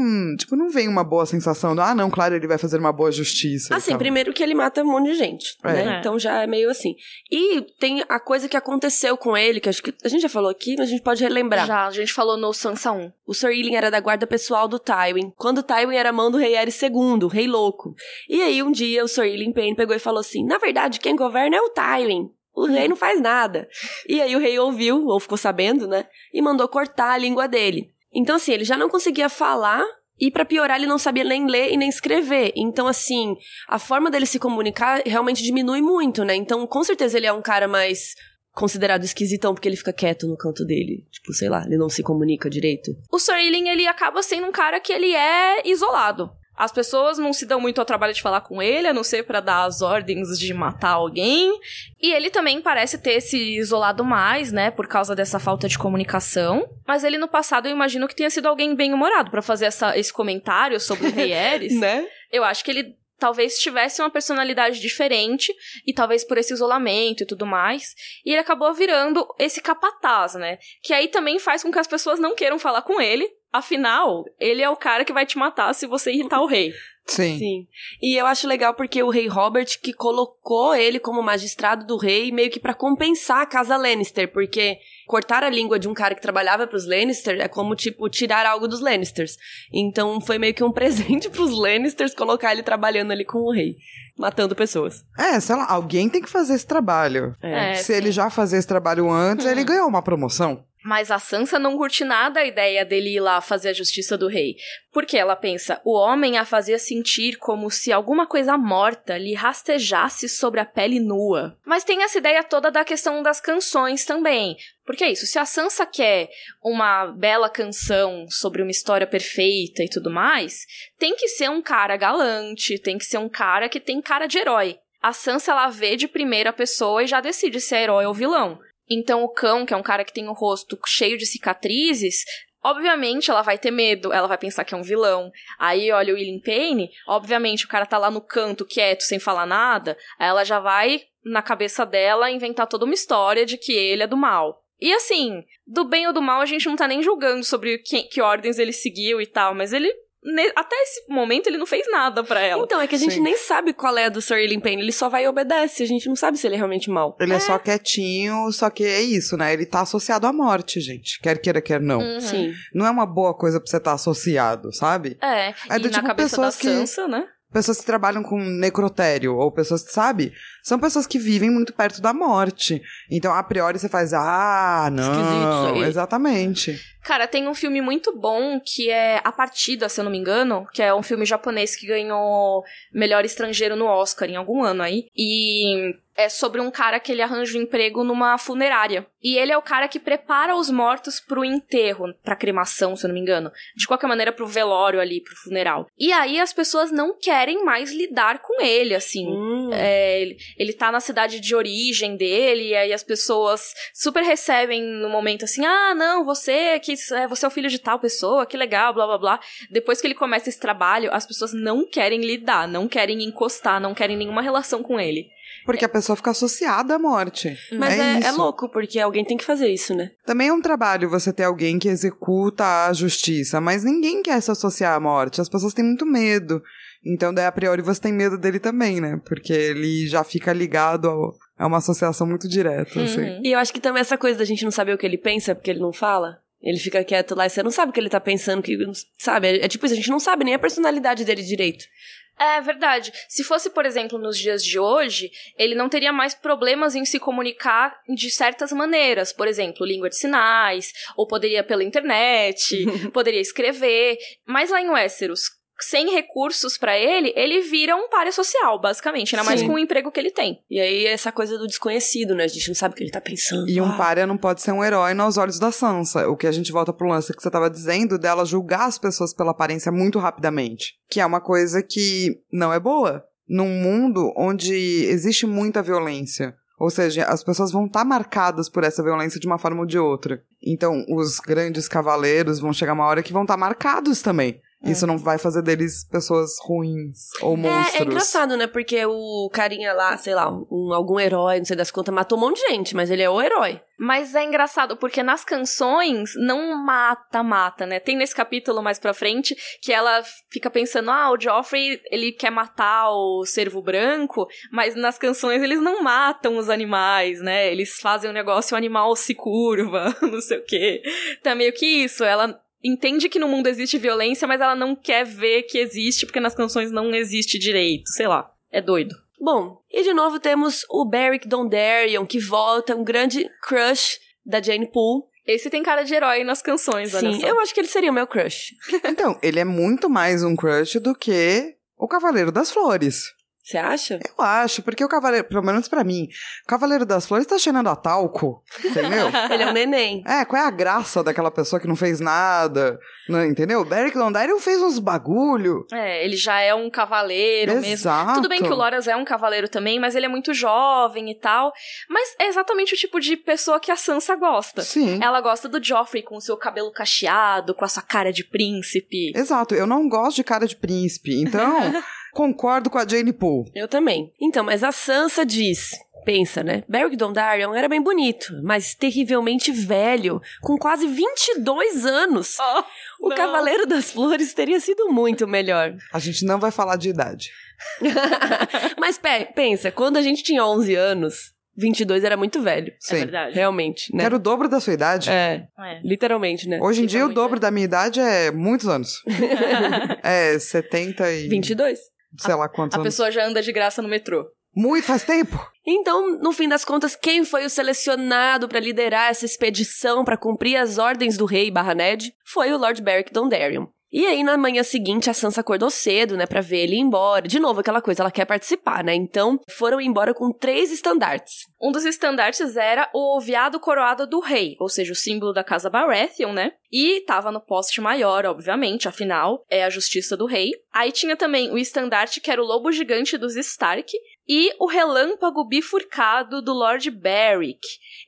não, tipo, não vem uma boa sensação do, ah, não, claro, ele vai fazer uma boa justiça. Assim, primeiro que ele mata um monte de gente, É. né? É. Então já é meio assim. E tem a coisa que aconteceu com ele, que acho que a gente já falou aqui, mas a gente pode relembrar. Já, a gente falou no Sansa 1. O Sir Ilan era da guarda pessoal do Tywin, quando Tywin era mão do rei Aerys II, o rei louco. E aí um dia o Sir Ilan Payne pegou e falou assim, na verdade quem governa é o Tywin. O rei não faz nada. E aí o rei ouviu, ou ficou sabendo, né? E mandou cortar a língua dele. Então assim, ele já não conseguia falar e pra piorar ele não sabia nem ler e nem escrever. Então assim, a forma dele se comunicar realmente diminui muito, né? Então com certeza ele é um cara mais considerado esquisitão porque ele fica quieto no canto dele. Tipo, sei lá, ele não se comunica direito. O Sir Ilan, ele acaba sendo um cara que ele é isolado. As pessoas não se dão muito ao trabalho de falar com ele, a não ser pra dar as ordens de matar alguém. E ele também parece ter se isolado mais, né, por causa dessa falta de comunicação. Mas ele no passado eu imagino que tenha sido alguém bem humorado pra fazer essa- esse comentário sobre o Rei Ares. Né? Eu acho que ele talvez tivesse uma personalidade diferente e talvez por esse isolamento e tudo mais. E ele acabou virando esse capataz, né? Que aí também faz com que as pessoas não queiram falar com ele. Afinal, ele é o cara que vai te matar se você irritar o rei. Sim. Sim. E eu acho legal porque o rei Robert que colocou ele como magistrado do rei meio que pra compensar a casa Lannister, porque cortar a língua de um cara que trabalhava pros Lannister é como tipo tirar algo dos Lannisters. Então foi meio que um presente pros Lannisters colocar ele trabalhando ali com o rei, matando pessoas. É, sei lá, alguém tem que fazer esse trabalho. É, Se sim. ele já fazia esse trabalho antes, Uhum. ele ganhou uma promoção. Mas a Sansa não curte nada a ideia dele ir lá fazer a justiça do rei. Porque ela pensa, o homem a fazia sentir como se alguma coisa morta lhe rastejasse sobre a pele nua. Mas tem essa ideia toda da questão das canções também. Porque é isso, se a Sansa quer uma bela canção sobre uma história perfeita e tudo mais, tem que ser um cara galante, tem que ser um cara que tem cara de herói. A Sansa ela vê de primeira pessoa e já decide se é herói ou vilão. Então o cão, que é um cara que tem o rosto cheio de cicatrizes, Obviamente ela vai ter medo, ela vai pensar que é um vilão. Aí olha o William Payne, obviamente o cara tá lá no canto, quieto, sem falar nada, aí ela já vai, na cabeça dela, inventar toda uma história de que ele é do mal. E assim, do bem ou do mal a gente não tá nem julgando sobre que, que ordens ele seguiu e tal, mas ele até esse momento ele não fez nada para ela. Então, é que a gente Sim. nem sabe qual é a do Sir Ian Payne, ele só vai e obedece, a gente não sabe se ele é realmente mal. Ele é. só quietinho, só que é isso, né? Ele tá associado à morte, gente. Quer queira, quer não. Uhum. Sim. Não é uma boa coisa pra você estar associado, sabe? É, É e do na tipo cabeça da pessoas que- Sansa, né? Pessoas que trabalham com necrotério, ou pessoas que, sabe? São pessoas que vivem muito perto da morte. Então, a priori, você faz, ah, Esquisito isso não. aí. Exatamente. Cara, tem um filme muito bom que é A Partida, se eu não me engano, que é um filme japonês que ganhou melhor estrangeiro no Oscar em algum ano aí. E é sobre um cara que ele arranja um emprego numa funerária. E ele é o cara que prepara os mortos pro enterro, pra cremação, se eu não me engano. De qualquer maneira, pro velório ali, pro funeral. E aí as pessoas não querem mais lidar com ele, assim. Hum. É, ele, ele tá na cidade de origem dele, e aí as pessoas super recebem no momento assim: ah, não, você que é, você é o filho de tal pessoa, que legal, blá blá blá. Depois que ele começa esse trabalho, as pessoas não querem lidar, não querem encostar, não querem nenhuma relação com ele. Porque a pessoa fica associada à morte. Mas é, é isso. louco, porque alguém tem que fazer isso, né? Também é um trabalho você ter alguém que executa a justiça, mas ninguém quer se associar à morte. As pessoas têm muito medo. Então, daí, a priori, você tem medo dele também, né? Porque ele já fica ligado ao- a uma associação muito direta, assim. Uhum. E eu acho que também essa coisa da gente não saber o que ele pensa, porque ele não fala. Ele fica quieto lá e você não sabe o que ele tá pensando, que sabe? É, é tipo isso, a gente não sabe nem a personalidade dele direito. É verdade. Se fosse, por exemplo, nos dias de hoje, ele não teria mais problemas em se comunicar de certas maneiras. Por exemplo, língua de sinais, ou poderia pela internet, poderia escrever. Mas lá em Westeros, sem recursos pra ele, ele vira um páreo social, basicamente. Ainda mais Sim. com o emprego que ele tem. E aí essa coisa do desconhecido, né? A gente não sabe o que ele tá pensando. E um Ah. párea não pode ser um herói nos olhos da Sansa. O que a gente volta pro lance que você tava dizendo dela julgar as pessoas pela aparência muito rapidamente. Que é uma coisa que não é boa. Num mundo onde existe muita violência. Ou seja, as pessoas vão estar marcadas por essa violência de uma forma ou de outra. Então, os grandes cavaleiros vão chegar uma hora que vão estar marcados também. Isso não vai fazer deles pessoas ruins ou monstros. É, é engraçado, né? Porque o carinha lá, sei lá, um, algum herói, não sei das contas, matou um monte de gente, mas ele é o herói. Mas é engraçado, porque nas canções não mata, mata, né? Tem nesse capítulo mais pra frente que ela fica pensando, ah, o Joffrey, ele quer matar o cervo branco, mas nas canções eles não matam os animais, né? Eles fazem um negócio, o animal se curva, não sei o quê. Então é meio que isso, ela entende que no mundo existe violência, mas ela não quer ver que existe, porque nas canções não existe direito, sei lá. É doido. Bom, e de novo temos o Beric Dondarrion, que volta, um grande crush da Jane Poole. Esse tem cara de herói nas canções, olha Sim, só. eu acho que ele seria o meu crush. Então, ele é muito mais um crush do que o Cavaleiro das Flores. Você acha? Eu acho, porque o Cavaleiro, pelo menos pra mim, o Cavaleiro das Flores tá cheirando a talco, entendeu? Ele é um neném. É, qual é a graça daquela pessoa que não fez nada, não, entendeu? Beric Dondarrion fez uns bagulho. É, ele já é um cavaleiro mesmo. Exato. Tudo bem que o Loras é um cavaleiro também, mas ele é muito jovem e tal. Mas é exatamente o tipo de pessoa que a Sansa gosta. Sim. Ela gosta do Joffrey com o seu cabelo cacheado, com a sua cara de príncipe. Exato, eu não gosto de cara de príncipe, então concordo com a Jane Poole. Eu também. Então, mas a Sansa diz... Pensa, né? Beric Dondarrion era bem bonito, mas terrivelmente velho, com quase 22 anos. Oh, O não. Cavaleiro das Flores teria sido muito melhor. A gente não vai falar de idade. Mas pe- pensa, quando a gente tinha 11 anos, 22 era muito velho. Sim. É verdade. Realmente, né? Quero o dobro da sua idade. É, É. literalmente, né? Hoje em dia, o dobro da minha idade é muitos anos. é 70 e... 22. Sei lá quantos A anos. pessoa já anda de graça no metrô. Muito, faz tempo. Então, no fim das contas, quem foi o selecionado pra liderar essa expedição pra cumprir as ordens do rei barra Ned foi o Lord Beric Dondarrion. E aí, na manhã seguinte, a Sansa acordou cedo, né, pra ver ele ir embora. De novo, aquela coisa, ela quer participar, né? Então, foram embora com três estandartes. Um dos estandartes era o veado coroado do rei, ou seja, o símbolo da casa Baratheon, né? E tava no poste maior, obviamente, afinal, é a justiça do rei. Aí tinha também o estandarte, que era o lobo gigante dos Stark, e o relâmpago bifurcado do Lord Beric.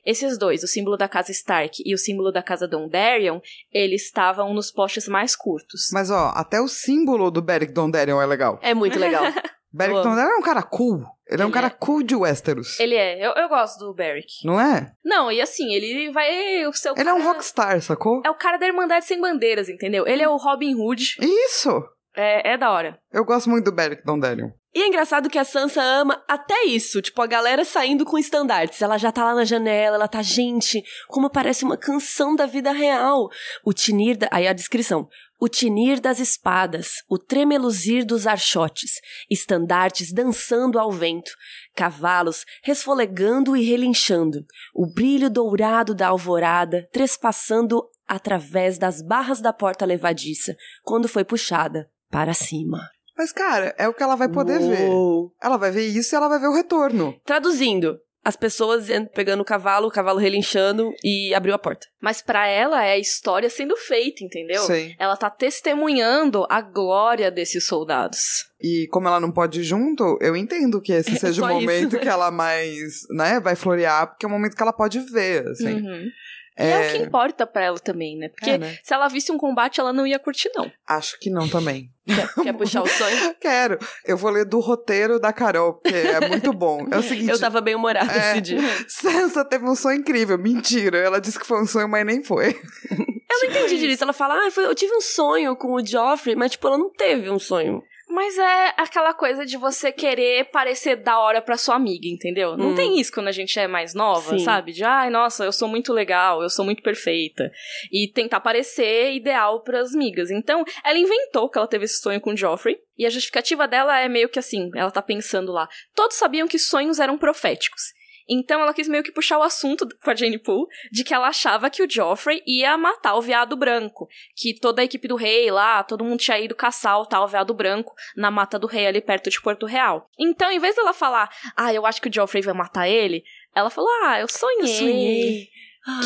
Esses dois, o símbolo da casa Stark e o símbolo da casa Dondarrion, eles estavam nos postes mais curtos. Mas ó, até o símbolo do Beric Dondarrion é legal. É muito legal. Beric. Dondarrion é um cara cool. Ele é um Ele cara é. cool de Westeros. Ele é, eu, eu gosto do Beric. Não é? Não, e assim, ele vai. O seu Ele é um cara- rockstar, sacou? É o cara da Irmandade Sem Bandeiras, entendeu? Ele é o Robin Hood. Isso! É, é da hora. Eu gosto muito do Beric Dondarrion. E é engraçado que a Sansa ama até isso, tipo, a galera saindo com estandartes. Ela já tá lá na janela, ela tá, gente, como parece uma canção da vida real. O tinir da... Aí a descrição. O tinir das espadas, o tremeluzir dos archotes, estandartes dançando ao vento, cavalos resfolegando e relinchando, o brilho dourado da alvorada trespassando através das barras da porta levadiça, quando foi puxada para cima. Mas, cara, é o que ela vai poder ver. Uou. Ela vai ver isso e ela vai ver o retorno. Traduzindo, as pessoas pegando o cavalo, o cavalo relinchando e abriu a porta. Mas pra ela é a história sendo feita, entendeu? Sim. Ela tá testemunhando a glória desses soldados. E como ela não pode ir junto, eu entendo que esse É seja o só isso, momento né? que ela mais, né, vai florear, porque é o momento que ela pode ver, assim. Uhum. E é... o que importa pra ela também, né? Porque É, né? se ela visse um combate, ela não ia curtir, não. Acho que não também. Quer, quer puxar o sonho? Quero. Eu vou ler do roteiro da Carol, porque é muito bom. É o seguinte. Eu tava bem humorada É. esse dia. Sansa teve um sonho incrível. Mentira. Ela disse que foi um sonho, mas nem foi. Eu não entendi direito. Ela fala, ah, eu tive um sonho com o Joffrey, mas, tipo, ela não teve um sonho. Mas é aquela coisa de você querer parecer da hora pra sua amiga, entendeu? Não Hum. tem isso quando a gente é mais nova, Sim. sabe? De, ai, nossa, eu sou muito legal, eu sou muito perfeita. E tentar parecer ideal pras amigas. Então, ela inventou que ela teve esse sonho com o Joffrey. E a justificativa dela é meio que assim, ela tá pensando lá. Todos sabiam que sonhos eram proféticos. Então ela quis meio que puxar o assunto com a Jane Poole de que ela achava que o Joffrey ia matar o veado branco. Que toda a equipe do rei lá, todo mundo tinha ido caçar o tal veado branco na mata do rei ali perto de Porto Real. Então, em vez dela falar, ah, eu acho que o Joffrey vai matar ele, ela falou, ah, eu sonhei.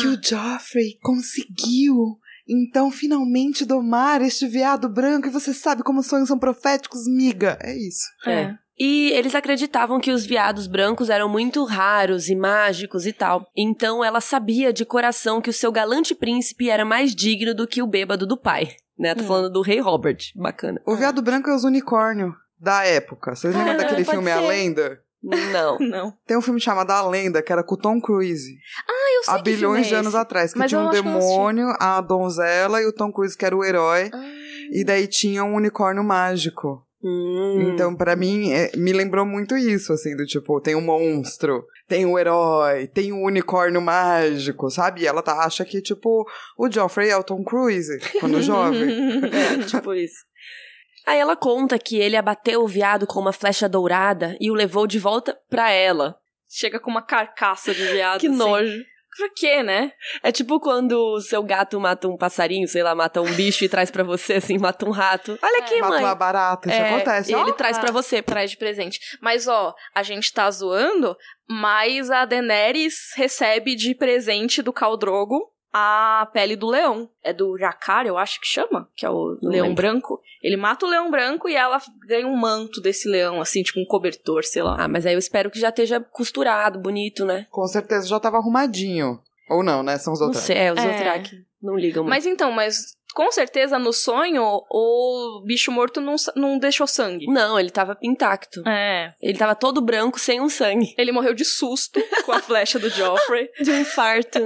Que o Joffrey conseguiu. Então, finalmente domar este veado branco. E você sabe como sonhos são proféticos, miga. É isso. É. E eles acreditavam que os veados brancos eram muito raros e mágicos e tal. Então ela sabia de coração que o seu galante príncipe era mais digno do que o bêbado do pai. Né? Tô Hum. falando do rei Robert. Bacana. O veado branco é os unicórnios da época. Vocês lembram Ah, daquele filme A ser. Lenda? Não. Não. Tem um filme chamado A Lenda, que era com o Tom Cruise. Eu sei Há que filme bilhões é de anos atrás. Que Mas tinha um demônio, a donzela e o Tom Cruise, que era o herói. Ah. E daí tinha um unicórnio mágico. Hum. Então, pra mim, é- me lembrou muito isso, assim, do tipo, tem um monstro, tem um herói, tem um unicórnio mágico, sabe? E ela tá, acha que, tipo, o Joffrey é o Tom Cruise, quando jovem. É, tipo isso. Aí ela conta que ele abateu o veado com uma flecha dourada e o levou de volta pra ela. Chega com uma carcaça de veado. Que assim. nojo. Pra quê, né? É tipo quando o seu gato mata um passarinho, sei lá, mata um bicho e traz pra você, assim, mata um rato. Olha aqui, Mata mãe. uma barata, isso É, acontece. E ele traz pra você. Traz de presente. Mas, ó, a gente tá zoando, mas a Daenerys recebe de presente do Khal Drogo a pele do leão. É do Jacar, eu acho que chama, que é o Não leão lembro. branco. Ele mata o leão branco e ela ganha um manto desse leão, assim, tipo um cobertor, sei lá. Ah, mas aí eu espero que já esteja costurado, bonito, né? Com certeza já tava arrumadinho. Ou não, né? São os Não outros. sei, é, os É. Dothraki não ligam muito. Mas então, mas com certeza no sonho o bicho morto não, não deixou sangue. Não, ele tava intacto. É. Ele tava todo branco, sem um sangue. Ele morreu de susto com a flecha do Joffrey. De um infarto.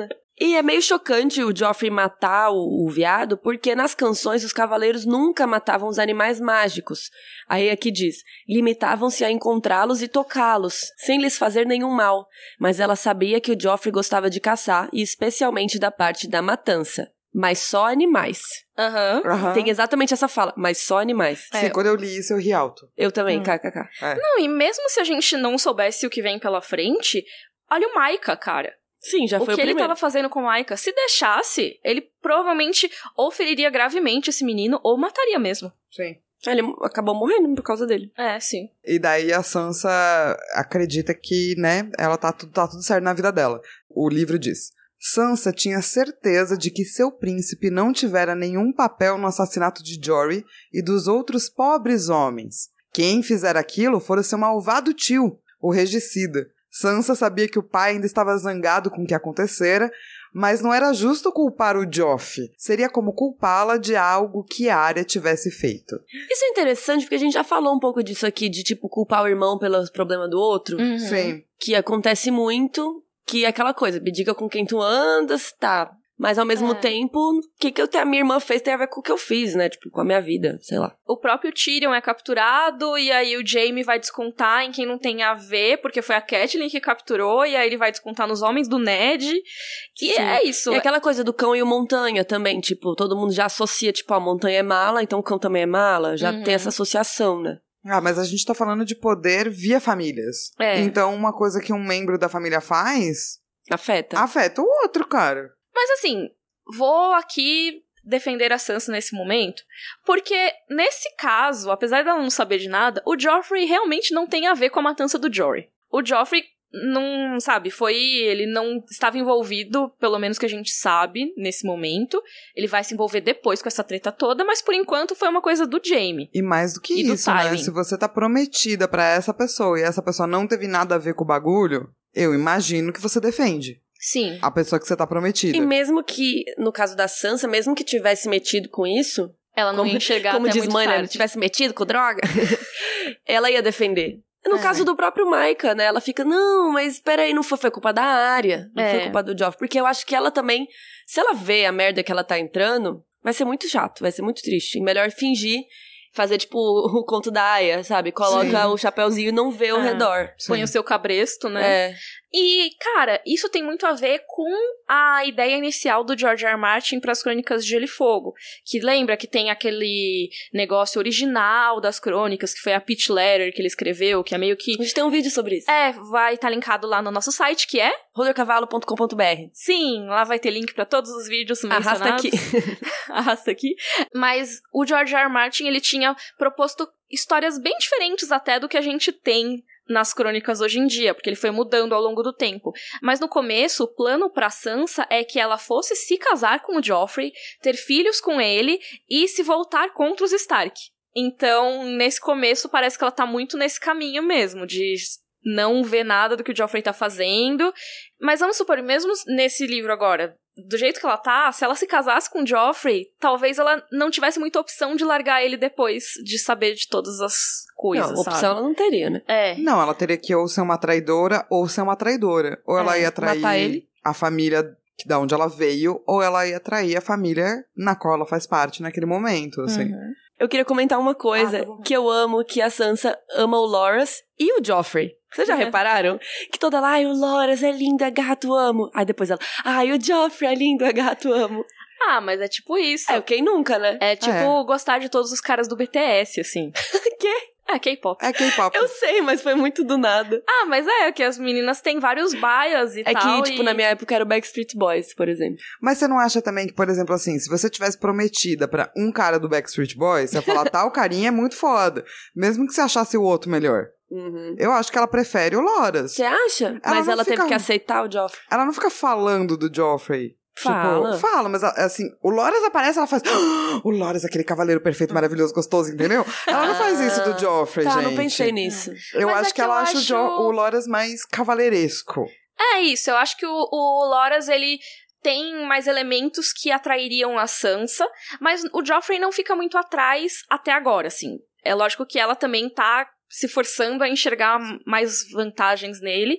E é meio chocante o Joffrey matar o, o veado, porque nas canções os cavaleiros nunca matavam os animais mágicos. Aí aqui diz: limitavam-se a encontrá-los e tocá-los, sem lhes fazer nenhum mal. Mas ela sabia que o Joffrey gostava de caçar, e especialmente da parte da matança. Mas só animais. Aham. Aham. Tem exatamente essa fala, mas só animais. Sim, É. quando eu li isso, eu ri alto. Eu também, Hum. kkk. Não, e mesmo se a gente não soubesse o que vem pela frente, olha o Maika, cara. Sim, já o foi que o ele primeiro. tava fazendo com o Maika, se deixasse, ele provavelmente ou feriria gravemente esse menino ou mataria mesmo. Sim. Ele acabou morrendo por causa dele. É, sim. E daí a Sansa acredita que, né, ela tá tudo, tá tudo certo na vida dela. O livro diz: Sansa tinha certeza de que seu príncipe não tivera nenhum papel no assassinato de Jory e dos outros pobres homens. Quem fizera aquilo fora seu malvado tio, o regicida. Sansa sabia que o pai ainda estava zangado com o que acontecera, mas não era justo culpar o Joff. Seria como culpá-la de algo que Arya tivesse feito. Isso é interessante porque a gente já falou um pouco disso aqui, de tipo culpar o irmão pelos problemas do outro. Uhum. Sim. Que acontece muito, que é aquela coisa, me diga com quem tu andas, tá. Mas ao mesmo É. tempo, o que, que eu, a minha irmã fez tem a ver com o que eu fiz, né? Tipo, com a minha vida, sei lá. O próprio Tyrion é capturado, e aí o Jaime vai descontar em quem não tem a ver, porque foi a Catelyn que capturou, e aí ele vai descontar nos homens do Ned. E Sim. é isso. E aquela coisa do cão e o montanha também, tipo, todo mundo já associa, tipo, a montanha é mala, então o cão também é mala, já Uhum. tem essa associação, né? Ah, mas a gente tá falando de poder via famílias. É. Então, uma coisa que um membro da família faz Afeta. afeta o outro, cara. Mas assim, vou aqui defender a Sansa nesse momento, porque nesse caso, apesar dela não saber de nada, o Joffrey realmente não tem a ver com a matança do Jory. O Joffrey não, sabe, foi, ele não estava envolvido, pelo menos que a gente sabe, nesse momento. Ele vai se envolver depois com essa treta toda, mas por enquanto foi uma coisa do Jaime. E mais do que E do isso, né? Se você tá prometida pra essa pessoa e essa pessoa não teve nada a ver com o bagulho, eu imagino que você defende Sim. a pessoa que você tá prometida. E mesmo que, no caso da Sansa, mesmo que tivesse metido com isso, Ela não Como- ia enxergar como até diz mãe, né? tivesse metido com droga, ela ia defender. No É. caso do próprio Maika, né? Ela fica, não, mas peraí, não foi, foi culpa da área, não É. foi culpa do Joff. Porque eu acho que ela também, se ela vê a merda que ela tá entrando, vai ser muito chato, vai ser muito triste. Melhor fingir, fazer tipo o conto da Aya, sabe? Coloca Sim. o chapéuzinho e não vê ao É. redor. Põe Sim. o seu cabresto, né? É. E, cara, isso tem muito a ver com a ideia inicial do George R. R. Martin para as Crônicas de Gelo e Fogo. Que lembra que tem aquele negócio original das crônicas, que foi a pitch letter que ele escreveu, que é meio que. A gente tem um vídeo sobre isso. É, vai estar linkado lá no nosso site, que é? Rodercavalo.com.br. Sim, lá vai ter link para todos os vídeos mencionados. Arrasta aqui. Arrasta aqui. Mas o George R. R. Martin, ele tinha proposto histórias bem diferentes até do que a gente tem nas crônicas hoje em dia, porque ele foi mudando ao longo do tempo. Mas no começo, o plano pra Sansa é que ela fosse se casar com o Joffrey, ter filhos com ele e se voltar contra os Stark. Então, nesse começo, parece que ela tá muito nesse caminho mesmo, de não ver nada do que o Joffrey tá fazendo. Mas vamos supor, mesmo nesse livro agora, do jeito que ela tá, se ela se casasse com o Joffrey, talvez ela não tivesse muita opção de largar ele depois de saber de todas as coisas, não, opção sabe? ela não teria, né? É. Não, ela teria que ou ser uma traidora ou ser uma traidora. Ou ela É, ia trair matar ele. a família que- da onde ela veio, ou ela ia trair a família na qual ela faz parte naquele momento, assim. Uhum. Eu queria comentar uma coisa Ah, tá que eu amo, que a Sansa ama o Loras e o Joffrey. Vocês já É. repararam? Que toda lá, ai, o Loras é lindo, é gato, amo. Aí depois ela, ai, o Joffrey é lindo, é gato, amo. Ah, mas é tipo isso. É, quem nunca, né? É tipo É. gostar de todos os caras do BTS, assim. Quê? É, K-pop. É K-pop. Eu sei, mas foi muito do nada. Ah, mas é que as meninas têm vários bias e É tal. que, tipo, e- na minha época era o Backstreet Boys, por exemplo. Mas você não acha também que, por exemplo, assim, se você tivesse prometida pra um cara do Backstreet Boys, você ia falar, tal carinha é muito foda. Mesmo que você achasse o outro melhor. Uhum. Eu acho que ela prefere o Loras. Você acha? Ela mas ela fica- teve que aceitar o Joffrey. Ela não fica falando do Joffrey. Fala. Tipo, fala, mas assim, o Loras aparece, ela faz. "Ah, o Loras, aquele cavaleiro perfeito, maravilhoso, gostoso, entendeu? Ela não faz isso do Joffrey, Tá, gente. não pensei nisso. Eu Mas acho é que, ela eu acha o, Jo- acho- o Loras mais cavaleiresco. É isso, eu acho que o, o Loras, ele tem mais elementos que atrairiam a Sansa, mas o Joffrey não fica muito atrás até agora, assim. É lógico que ela também tá se forçando a enxergar mais vantagens nele,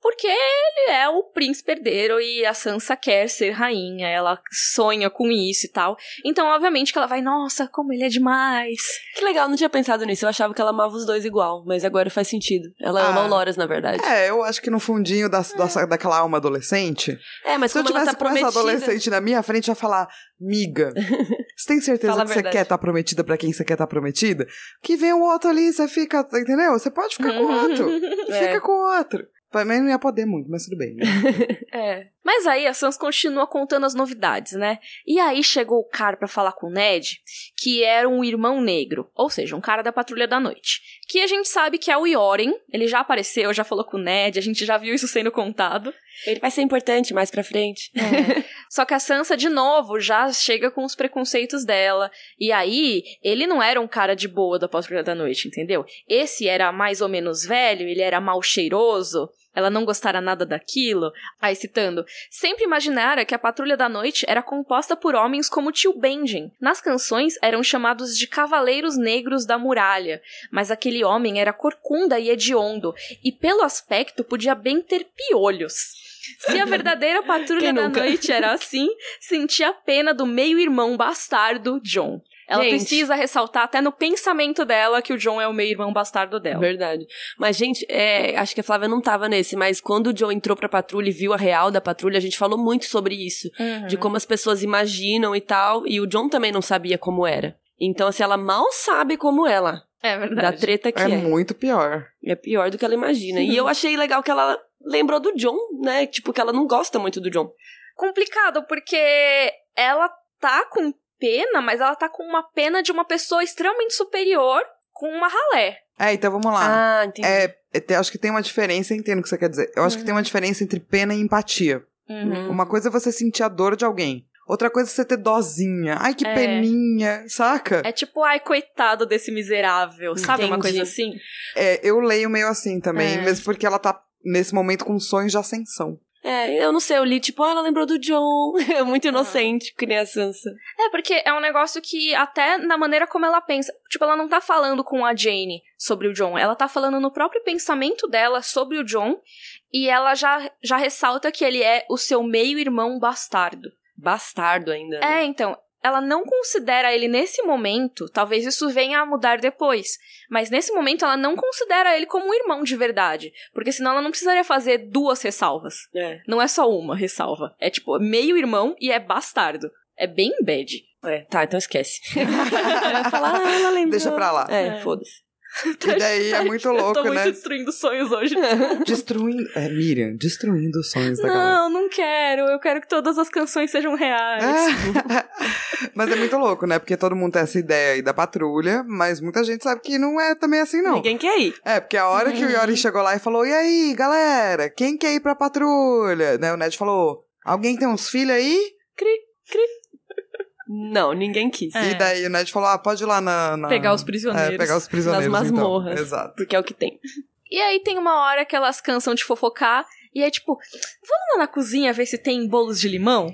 porque ele é o príncipe herdeiro e a Sansa quer ser rainha, ela sonha com isso e tal. Então, obviamente que ela vai, nossa, como ele é demais. Que legal, não tinha pensado nisso. Eu achava que ela amava os dois igual, mas agora faz sentido. Ela Ah. ama o Loras, na verdade. É, eu acho que no fundinho da, da- daquela alma adolescente, É, mas se eu como ela tivesse tá com essa adolescente na minha frente, eu ia falar, miga, você tem certeza Fala que você quer estar prometida pra quem você quer estar prometida? Que vem o outro ali, você fica, entendeu? Você pode ficar com o outro. É. Fica com o outro. Pra mim não ia poder muito, mas tudo bem. né? É. Mas aí a Sans continua contando as novidades, né? E aí chegou o cara pra falar com o Ned, que era um irmão negro, ou seja, um cara da Patrulha da Noite. Que a gente sabe que é o Yoren, ele já apareceu, já falou com o Ned, a gente já viu isso sendo contado. Ele vai ser importante mais pra frente. É. Só que a Sansa, de novo, já chega com os preconceitos dela. E aí, ele não era um cara de boa da Patrulha da Noite, entendeu? Esse era mais ou menos velho, ele era mal cheiroso, ela não gostara nada daquilo. Aí citando, sempre imaginara que a Patrulha da Noite era composta por homens como tio Benjen. Nas canções eram chamados de Cavaleiros Negros da Muralha, mas aquele homem era corcunda e hediondo, e pelo aspecto podia bem ter piolhos. Se a verdadeira patrulha da noite era assim, sentia a pena do meio-irmão bastardo John. Ela Gente. precisa ressaltar até no pensamento dela que o John é o meio-irmão bastardo dela. Verdade. Mas, gente, é, acho que a Flávia não tava nesse, mas quando o Joe entrou pra patrulha e viu a real da patrulha, a gente falou muito sobre isso. Uhum. De como as pessoas imaginam e tal. E o John também não sabia como era. Então, assim, ela mal sabe como ela. É Da verdade. treta que É é. muito pior. É pior do que ela imagina. E eu achei legal que ela lembrou do John, né? Tipo, que ela não gosta muito do John. complicado, porque ela tá com pena, mas ela tá com uma pena de uma pessoa extremamente superior com uma ralé. É, então vamos lá. Ah, entendi. É, é, acho que tem uma diferença, entendo o que você quer dizer. Eu acho que tem uma diferença entre pena e empatia. Uhum. Uma coisa é você sentir a dor de alguém. Outra coisa é você ter dozinha. Ai, que É. peninha, saca? É tipo, ai, coitado desse miserável, sabe? Uma Entendi. coisa assim. É, eu leio meio assim também, É. mesmo porque ela tá nesse momento com sonhos de ascensão. É, eu não sei, eu li, tipo, ah, ela lembrou do John. É muito inocente, que nem a Sansa. É, porque é um negócio que até na maneira como ela pensa. Tipo, ela não tá falando com a Jane sobre o John. Ela tá falando no próprio pensamento dela sobre o John. E ela já, já ressalta que ele é o seu meio-irmão bastardo. Bastardo ainda. né? É, então, ela não considera ele nesse momento, talvez isso venha a mudar depois, mas nesse momento ela não considera ele como um irmão de verdade, porque senão ela não precisaria fazer duas ressalvas. É. Não é só uma ressalva, é tipo meio irmão e é bastardo. É bem bad. É, tá, então esquece. Ela vai falar, ah, ela lembrou. Deixa pra lá. É, É. foda-se. E daí é muito Eu tô louco, muito né? destruindo sonhos hoje. Destruindo. É, Miriam, destruindo os sonhos da galera. Não, não quero. Eu quero que todas as canções sejam reais. É. mas é muito louco, né? Porque todo mundo tem essa ideia aí da patrulha, mas muita gente sabe que não é também assim, não. Ninguém quer ir. É, porque a hora que o Yori chegou lá e falou: E aí, galera, quem quer ir pra patrulha? Né, o Ned falou: Alguém tem uns filhos aí? Não, ninguém quis. É. E daí o Ned falou: Ah, pode ir lá na. na- Pegar os prisioneiros. É, pegar os prisioneiros. Nas então. masmorras. Exato. Porque é o que tem. E aí tem uma hora que elas cansam de fofocar e é tipo, vamos lá na cozinha ver se tem bolos de limão?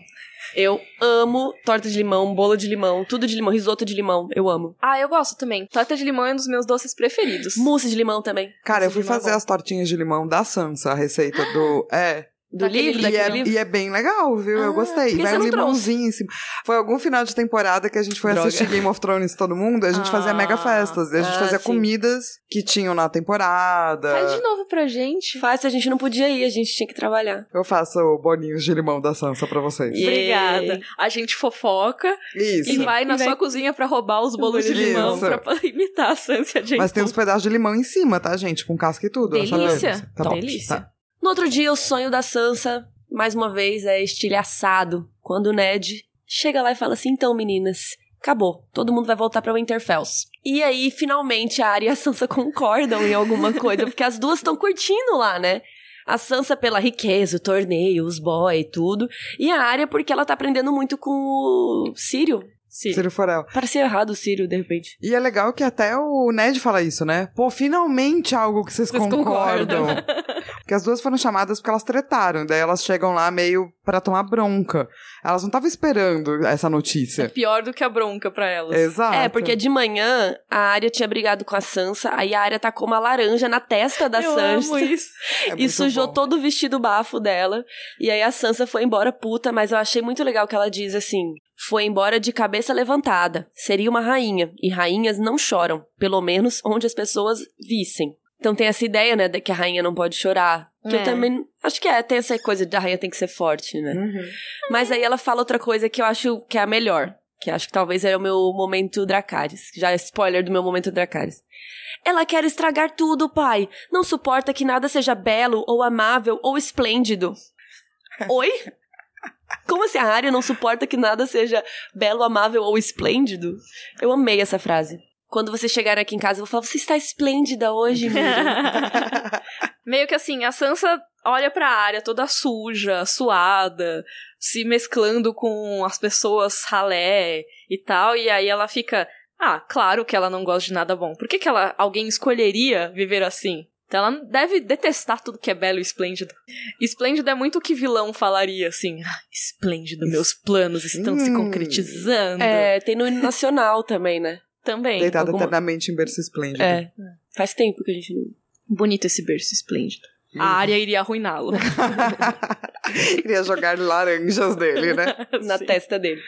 Eu amo torta de limão, bolo de limão, tudo de limão, risoto de limão. Eu amo. Ah, eu gosto também. Torta de limão é um dos meus doces preferidos. Mousse de limão também. Cara, eu Mousse fui limão é fazer bom. as tortinhas de limão da Sansa, a receita do. É. Do livro, E é, livro. e é bem legal, viu? Ah, eu gostei. Vai um limãozinho em cima. Foi algum final de temporada que a gente foi Droga. assistir Game of Thrones todo mundo, a gente fazia Ah. mega festas. E a gente Ah, fazia sim. comidas que tinham na temporada. Faz de novo pra gente. Fácil, a gente não podia ir, a gente tinha que trabalhar. Eu faço bolinhos de limão da Sansa pra vocês. Yeah. Obrigada. A gente fofoca Isso. e vai na E sua cozinha pra roubar os bolos de Isso. limão pra imitar a Sansa Jane. Mas tem uns pedaços de limão em cima, tá, gente? Com casca e tudo. delícia. Tá bom. Delícia. Tá. No outro dia, o sonho da Sansa, mais uma vez, é estilhaçado. Quando o Ned chega lá e fala assim: então, meninas, acabou. Todo mundo vai voltar pra Winterfells. E aí, finalmente, a Arya e a Sansa concordam em alguma coisa, porque as duas estão curtindo lá, né? A Sansa pela riqueza, o torneio, os boy tudo. E a Arya porque ela tá aprendendo muito com o Sírio. Círio Forel. Parecia errado o Sírio, de repente. E é legal que até o Ned fala isso, né? Pô, finalmente algo que vocês, Vocês concordam. concordam. porque as duas foram chamadas porque elas tretaram. Daí elas chegam lá meio pra tomar bronca. Elas não estavam esperando essa É notícia. pior do que a bronca pra elas. Exato. É, porque de manhã a Arya tinha brigado com a Sansa, aí a Arya tacou uma laranja na testa da Eu Sansa. amo isso. É E sujou bom. todo o vestido bafo dela. E aí a Sansa foi embora puta, mas eu achei muito legal que ela diz assim: foi embora de cabeça levantada. Seria uma rainha. E rainhas não choram. Pelo menos onde as pessoas vissem. Então tem essa ideia, né, de que a rainha não pode chorar. Que É. eu também. Acho que é, tem essa coisa de a rainha tem que ser forte, né? Uhum. Mas aí ela fala outra coisa que eu acho que é a melhor. Que acho que talvez é o meu momento Dracarys. Já é spoiler do meu momento Dracarys. Ela quer estragar tudo, pai. Não suporta que nada seja belo, ou amável, ou esplêndido. Oi? Como assim a Arya não suporta que nada seja belo, amável ou esplêndido? Eu amei essa frase. Quando vocês chegarem aqui em casa, eu vou falar: Você está esplêndida hoje. Meio que assim, a Sansa olha pra área toda suja, suada, se mesclando com as pessoas ralé e tal, e aí ela fica. Ah, claro que ela não gosta de nada bom. Por que, que ela, alguém escolheria viver assim? Então ela deve detestar tudo que é belo e esplêndido. Esplêndido é muito o que vilão falaria, assim. Ah, esplêndido, meus planos estão se Hum. concretizando. é, tem no hino nacional também, né? Também. Deitada alguma- eternamente em berço esplêndido. É. Faz tempo que a gente não. Bonito esse berço esplêndido. Uhum. A área iria arruiná-lo. Queria jogar laranjas dele, né? Na Sim. testa dele.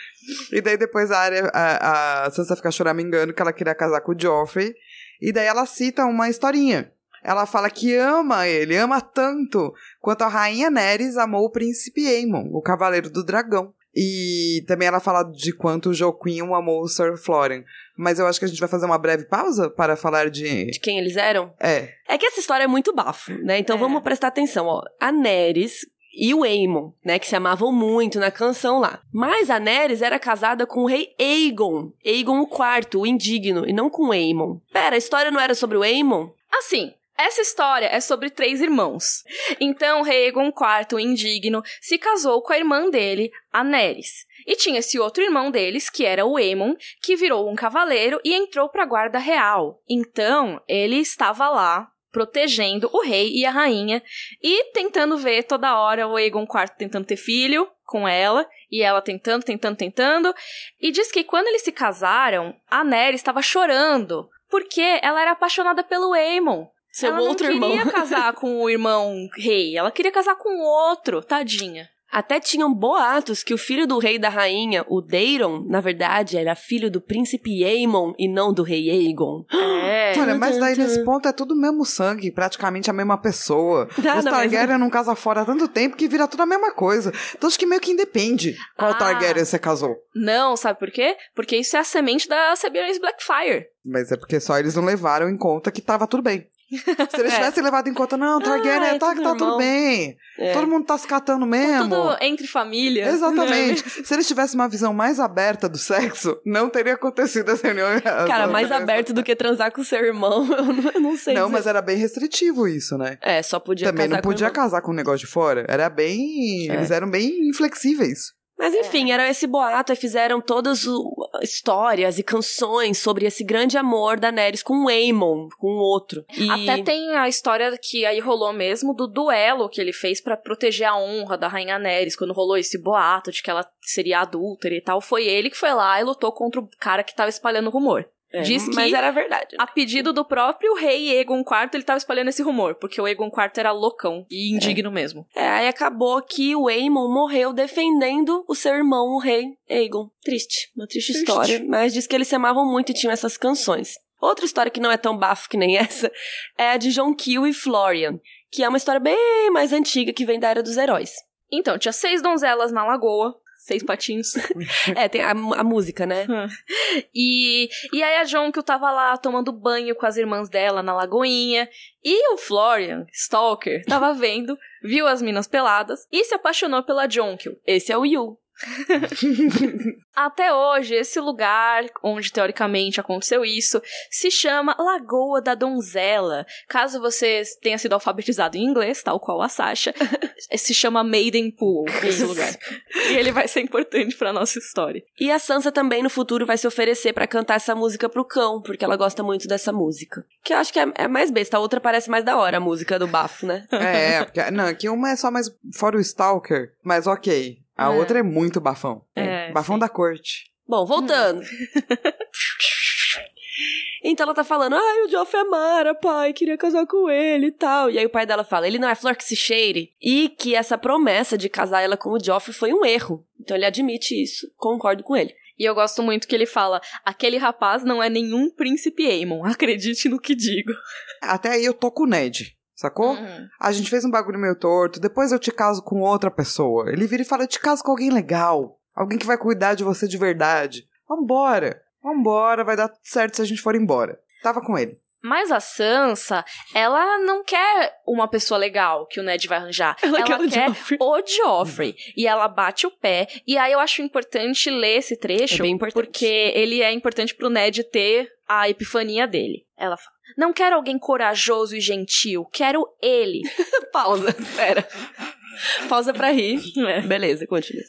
E daí depois a, área, a, a Sansa fica choramingando que ela queria casar com o Joffrey. E daí ela cita uma historinha. Ela fala que ama ele, ama tanto quanto a rainha Nerys amou o príncipe Aemon, o cavaleiro do dragão. E também ela fala de quanto o Joquinho amou o Sir Florian. Mas eu acho que a gente vai fazer uma breve pausa para falar de... De quem eles eram? É, É que essa história é muito bafo, né? Então É. vamos prestar atenção, ó. A Neres e o Aemon, né? Que se amavam muito na canção lá. Mas a Neres era casada com o rei Aegon. Aegon IV, o indigno, e não com o Aemon. Pera, a história não era sobre o Aemon? Assim, essa história é sobre três irmãos. Então, rei Egon IV, indigno, se casou com a irmã dele, a Neres. E tinha esse outro irmão deles, que era o Aemon, que virou um cavaleiro e entrou para a guarda real. Então, ele estava lá protegendo o rei e a rainha e tentando ver toda hora o Aegon IV tentando ter filho com ela e ela tentando, tentando, tentando. E diz que quando eles se casaram, a Neres estava chorando porque ela era apaixonada pelo Aemon. Seu ela outro não irmão. queria casar com o irmão rei, ela queria casar com o outro, tadinha. Até tinham boatos que o filho do rei e da rainha, o Daeron, na verdade, era filho do príncipe Aemon e não do rei Aegon. É. Olha, mas daí nesse ponto é tudo o mesmo sangue, praticamente a mesma pessoa. Nada, Os mas- Targaryen não casam fora há tanto tempo que vira tudo a mesma coisa. Então acho que meio que independe qual Ah. Targaryen você casou. Não, sabe por quê? Porque isso é a semente da Siberian Blackfire. Mas é porque só eles não levaram em conta que tava tudo bem. Se eles É. tivessem levado em conta, não, Targaryen Ah, é tá, tudo tá tudo bem. É. Todo mundo tá se catando mesmo. Tudo entre família. Exatamente. Se eles tivessem uma visão mais aberta do sexo, não teria acontecido essa reunião. Cara, mais aberto do que transar com seu irmão, eu não, sei. Não, dizer. mas era bem restritivo isso, né? É, só podia Também não com o podia irmão. casar com um negócio de fora. Era bem. É. Eles eram bem inflexíveis. Mas enfim, era esse boato e fizeram todas o- histórias e canções sobre esse grande amor da Neres com o Aemon, com o outro. E... Até tem a história que aí rolou mesmo do duelo que ele fez pra proteger a honra da rainha Neres, quando rolou esse boato de que ela seria adúltera e tal. Foi ele que foi lá e lutou contra o cara que tava espalhando o rumor. É, Diz que Mas era verdade. A pedido do próprio rei Egon IV, ele tava espalhando esse rumor, porque o Egon IV era loucão e indigno mesmo. É, aí acabou que o Aemon morreu defendendo o seu irmão, o rei Aegon. Triste, uma triste, Triste. história, mas diz que eles se amavam muito e tinham essas canções. Outra história que não é tão bafo que nem essa é a de John Kill e Florian, que é uma história bem mais antiga que vem da Era dos Heróis. Então, tinha seis donzelas na lagoa, seis patinhos. É, tem a, a música, né? e, e aí a Jonquil tava lá tomando banho com as irmãs dela na lagoinha. E o Florian, Stalker, tava vendo, viu as minas peladas e se apaixonou pela Jonquil. Esse é o Yu. Até hoje, esse lugar onde teoricamente aconteceu isso se chama Lagoa da Donzela. Caso você tenha sido alfabetizado em inglês, tal qual a Sasha, se chama Maiden Pool esse lugar. E ele vai ser importante pra nossa história. E a Sansa também no futuro vai se oferecer pra cantar essa música pro cão, porque ela gosta muito dessa música. Que eu acho que é, é mais besta, a outra parece mais da hora, a música do bafo, né? É, porque, não, que uma é só mais fora o Stalker, mas ok. A É. outra é muito bafão. É, bafão sim. da corte. Bom, voltando. Então ela tá falando, ai, o Joffrey é Mara, pai, queria casar com ele e tal. E aí o pai dela fala, ele não é flor que se cheire. E que essa promessa de casar ela com o Joffrey foi um erro. Então ele admite isso, concordo com ele. E eu gosto muito que ele fala: aquele rapaz não é nenhum príncipe Aemon, acredite no que digo. Até aí eu tô com o Ned, sacou? Uhum. A gente fez um bagulho meio torto, depois eu te caso com outra pessoa. Ele vira e fala: eu te caso com alguém legal. Alguém que vai cuidar de você de verdade. Vambora. Vambora, vai dar certo se a gente for embora. Tava com ele. Mas a Sansa, ela não quer uma pessoa legal que o Ned vai arranjar. Ela Ela, quer o quer Joffrey. o Joffrey. E ela bate o pé. E aí eu acho importante ler esse trecho. É bem importante. Porque ele é importante pro Ned ter a epifania dele. Ela fala: Não quero alguém corajoso e gentil, quero ele. Pausa. Pera. Pausa pra rir. É. Beleza, continua.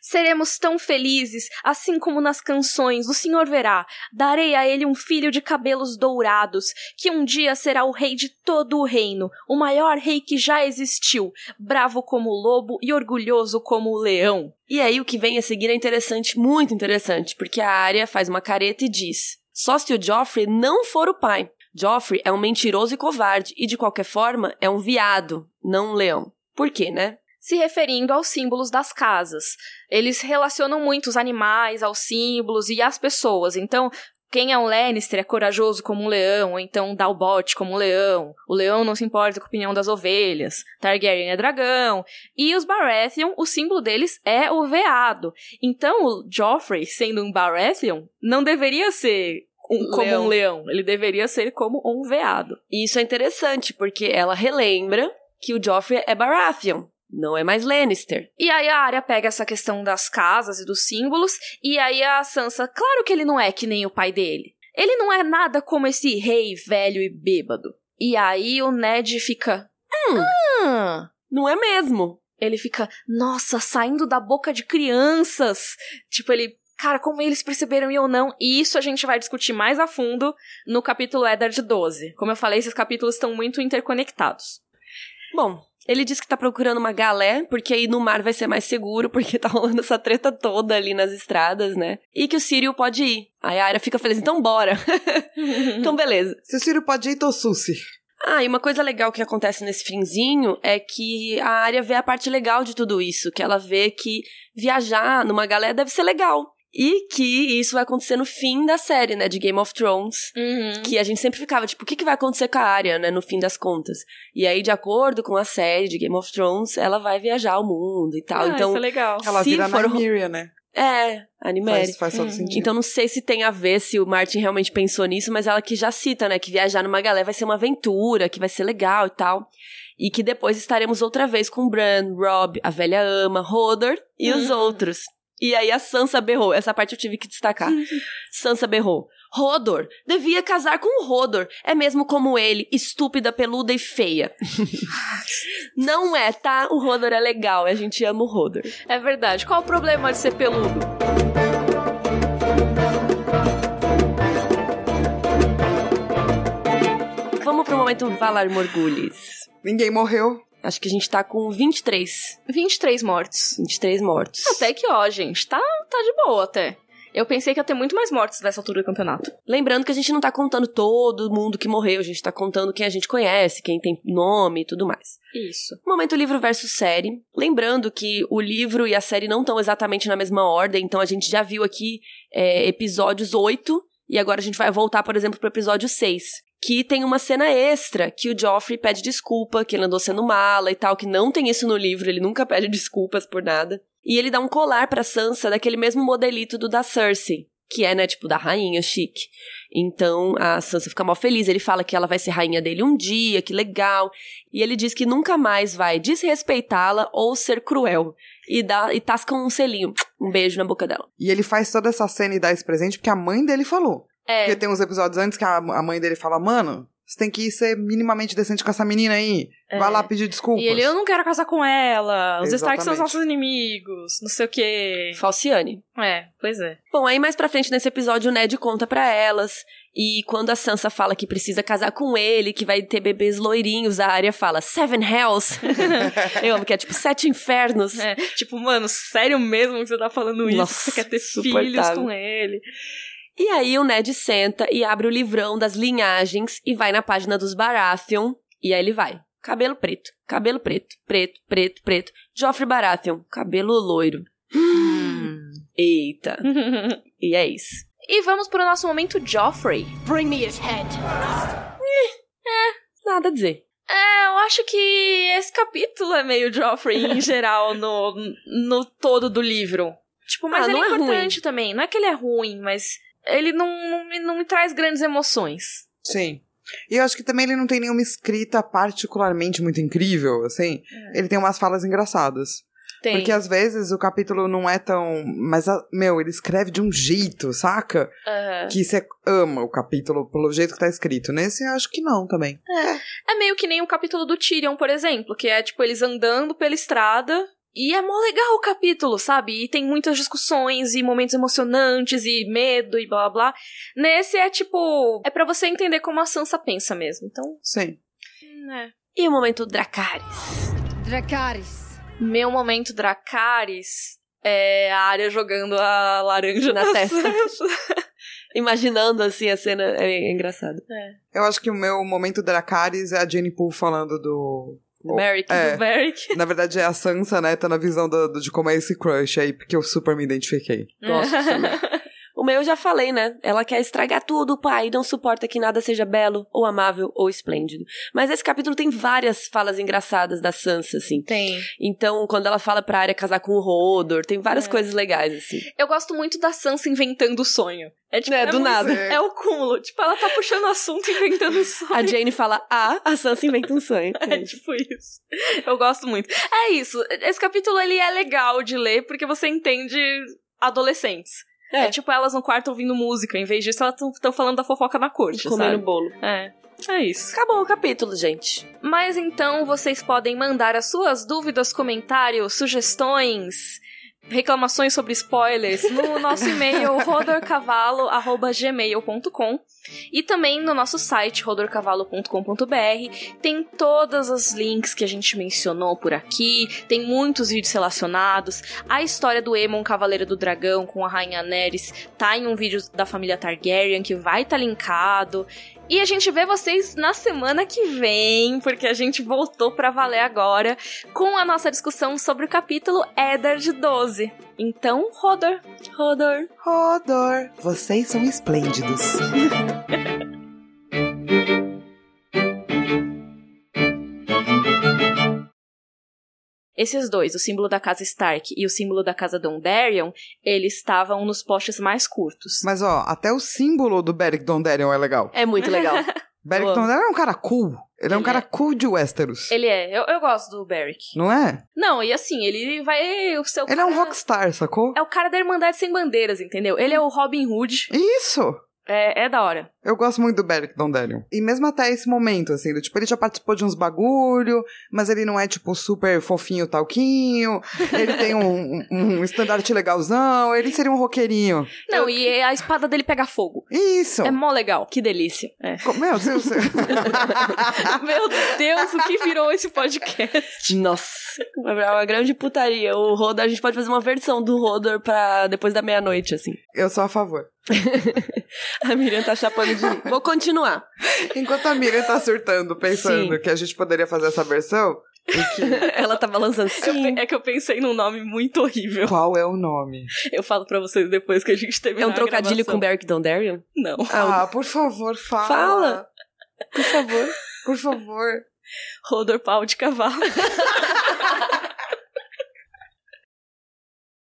Seremos tão felizes, assim como nas canções, o Senhor verá. Darei a ele um filho de cabelos dourados, que um dia será o rei de todo o reino, o maior rei que já existiu, bravo como o lobo e orgulhoso como o leão. E aí o que vem a seguir é interessante, muito interessante, porque a Arya faz uma careta e diz: só se o Joffrey não for o pai. Joffrey é um mentiroso e covarde e de qualquer forma é um viado, não um leão. Por quê, né? Se referindo aos símbolos das casas. Eles relacionam muito os animais aos símbolos e às pessoas. Então, quem é um Lannister é corajoso como um leão, ou então dá o bote como um leão. O leão não se importa com a opinião das ovelhas. Targaryen é dragão. E os Baratheon, o símbolo deles é o veado. Então, o Joffrey, sendo um Baratheon, não deveria ser um- como Leão. um leão. Ele deveria ser como um veado. E isso é interessante, porque ela relembra que o Joffrey é Baratheon, não é mais Lannister. E aí a Arya pega essa questão das casas e dos símbolos, e aí a Sansa, claro que ele não é que nem o pai dele. Ele não é nada como esse rei velho e bêbado. E aí o Ned fica. Hum. Não é mesmo? Ele fica, nossa, saindo da boca de crianças. Tipo, ele. Cara, como eles perceberam e eu não. E isso a gente vai discutir mais a fundo no capítulo Eddard 12. Como eu falei, esses capítulos estão muito interconectados. Bom, ele diz que tá procurando uma galé, porque aí no mar vai ser mais seguro, porque tá rolando essa treta toda ali nas estradas, né? E que o Sírio pode ir. Aí a Arya fica feliz, então bora. então beleza. Se o Ciro pode ir, tô Sussi. Ah, e uma coisa legal que acontece nesse finzinho é que a Arya vê a parte legal de tudo isso, que ela vê que viajar numa galé deve ser legal. E que isso vai acontecer no fim da série, né, de Game of Thrones. Uhum. Que a gente sempre ficava, tipo, o que, que vai acontecer com a Arya, né, no fim das contas? E aí, de acordo com a série de Game of Thrones, ela vai viajar ao mundo e tal. Ah, então, isso é legal. Ela Se vira for- Nymeria, né? é, a Nymeria. Faz, faz todo Hum. sentido. Então não sei se tem a ver se o Martin realmente pensou nisso, mas ela que já cita, né, que viajar numa galera vai ser uma aventura, que vai ser legal e tal. E que depois estaremos outra vez com Bran, Rob, a velha ama, Hodor e os Uhum. outros. E aí a Sansa berrou, essa parte eu tive que destacar. Sansa berrou. Rodor, devia casar com o Rodor. É mesmo como ele, estúpida, peluda e feia. Não é, tá? O Rodor é legal, a gente ama o Rodor. É verdade. Qual o problema de ser peludo? Vamos pro momento Valar Morgulhos. Ninguém morreu. Acho que a gente tá com 23. 23 mortos. 23 mortos. Até que, ó, gente, tá, tá de boa até. Eu pensei que ia ter muito mais mortos nessa altura do campeonato. Lembrando que a gente não tá contando todo mundo que morreu, a gente tá contando quem a gente conhece, quem tem nome e tudo mais. Isso. Momento livro versus série. Lembrando que o livro e a série não estão exatamente na mesma ordem, então a gente já viu aqui é, episódios 8 e agora a gente vai voltar, por exemplo, pro episódio 6. Que tem uma cena extra que o Joffrey pede desculpa, que ele andou sendo mala e tal, que não tem isso no livro, ele nunca pede desculpas por nada. E ele dá um colar pra Sansa daquele mesmo modelito do da Cersei, que é, né, tipo, da rainha chique. Então a Sansa fica mal feliz, ele fala que ela vai ser rainha dele um dia, que legal. E ele diz que nunca mais vai desrespeitá-la ou ser cruel. E, dá, e tasca um selinho, um beijo na boca dela. E ele faz toda essa cena e dá esse presente porque a mãe dele falou. É. Porque tem uns episódios antes que a, a mãe dele fala, mano, você tem que ser minimamente decente com essa menina aí. Vai É. lá pedir desculpas. E ele, eu não quero casar com ela. Os Stark são os nossos inimigos. Não sei o quê. Falciane. É, pois é. Bom, aí mais pra frente nesse episódio o Ned conta pra elas. E quando a Sansa fala que precisa casar com ele, que vai ter bebês loirinhos, a Arya fala Seven Hells. Eu amo que é tipo sete infernos. É, tipo, mano, sério mesmo que você tá falando isso? Nossa, você quer ter filhos com ele? E aí o Ned senta e abre o livrão das linhagens e vai na página dos Baratheon. E aí ele vai. Cabelo preto, cabelo preto, preto, preto, preto. Joffrey Baratheon, cabelo loiro. Eita. E é isso. e vamos pro nosso momento Joffrey. Bring me his head. Nada a dizer. É, eu acho que esse capítulo é meio Joffrey em geral no, no todo do livro. Tipo, mas Ah, ele não é é importante também. Não é que ele é ruim, mas ele não, não, me- não me traz grandes emoções. Sim. E eu acho que também ele não tem nenhuma escrita particularmente muito incrível, assim. Ele tem umas falas engraçadas. Tem. Porque às vezes o capítulo não é tão. Mas, meu, ele escreve de um jeito, saca? Aham. Que você ama o capítulo pelo jeito que tá escrito. Nesse eu acho que não também. É meio que nem o capítulo do Tyrion, por exemplo, que é tipo eles andando pela estrada. E é mó legal o capítulo, sabe? E tem muitas discussões e momentos emocionantes e medo e blá blá blá. Nesse é tipo. É pra você entender como a Sansa pensa mesmo. Então. Sim. É. E o momento Dracarys. Dracarys. Meu momento Dracarys é a área jogando a laranja Na na, testa. Imaginando assim a cena, é engraçado. Eu acho que o meu momento Dracarys é a Jenny Poole falando do. Do Merrick. É. Do Beric. Na verdade é a Sansa, né? Tá na visão do, do- de como é esse crush aí, porque eu super me identifiquei. Gosto também. O meu eu já falei, né? Ela quer estragar tudo, pai, não suporta que nada seja belo, ou amável, ou esplêndido. Mas esse capítulo tem várias falas engraçadas da Sansa, assim. Tem. Então, quando ela fala pra área casar com o Rodor, tem várias É. coisas legais, assim. Eu gosto muito da Sansa inventando o sonho. É tipo, É, do muito- nada. É o cúmulo. Tipo, ela tá puxando assunto e inventando sonho. A Jane fala A, a Sansa inventa um sonho. É tipo isso. Eu gosto muito. É isso. Esse capítulo ele é legal de ler porque você entende adolescentes. É, É. tipo elas no quarto ouvindo música. Em vez disso, elas estão falando da fofoca na corte, Comendo sabe? bolo. É. É isso. Acabou o capítulo, gente. Mas então vocês podem mandar as suas dúvidas, comentários, sugestões, reclamações sobre spoilers no nosso e-mail rodorcavalo@gmail.com e também no nosso site rodorcavalo.com.br tem todos os links que a gente mencionou por aqui, tem muitos vídeos relacionados. A história do Aemon Cavaleiro do Dragão com a rainha Nerys tá em um vídeo da família Targaryen que vai estar tá linkado. E a gente vê vocês na semana que vem, porque a gente voltou pra valer agora com a nossa discussão sobre o capítulo Eddard 12. Então, Rodor, Rodor. Rodor, vocês são esplêndidos. Esses dois, o símbolo da casa Stark e o símbolo da casa Dondarrion, eles estavam nos postes mais curtos. Mas ó, até o símbolo do Beric Dondarrion é legal. É muito legal. Beric amo. Dondarrion é um cara cool. Ele é um Ele cara é. cool de Westeros. Ele é, eu, eu gosto do Beric. Não é? Não, e assim, ele vai. O seu Ele é um cara- rockstar, sacou? É o cara da Irmandade Sem Bandeiras, entendeu? Ele é o Robin Hood. Isso! É, é da hora. Eu gosto muito do Beric Dondarrion. E mesmo até esse momento, assim, do, tipo, ele já participou de uns bagulho, mas ele não é, tipo, super fofinho talquinho. Ele tem um, um, um estandarte legalzão, ele seria um roqueirinho. Não, e a espada dele pega fogo. Isso! É mó legal. que delícia. É. Meu Deus, Meu Deus, o que virou esse podcast? Nossa, é uma grande putaria. O Rodor, a gente pode fazer uma versão do Rodor pra depois da meia-noite, assim. eu sou a favor. A Miriam tá chapando mim. Vou continuar. Enquanto a Miriam tá surtando, pensando Sim. que a gente poderia fazer essa versão, que... Ela tava lançando Eu sim. é que eu pensei num nome muito horrível. qual é o nome? Eu falo pra vocês depois que a gente terminar É um trocadilho com Beric Dondarrion? Não. Ah, por favor, fala. Fala. Por favor. Por favor. Rodor pau de cavalo.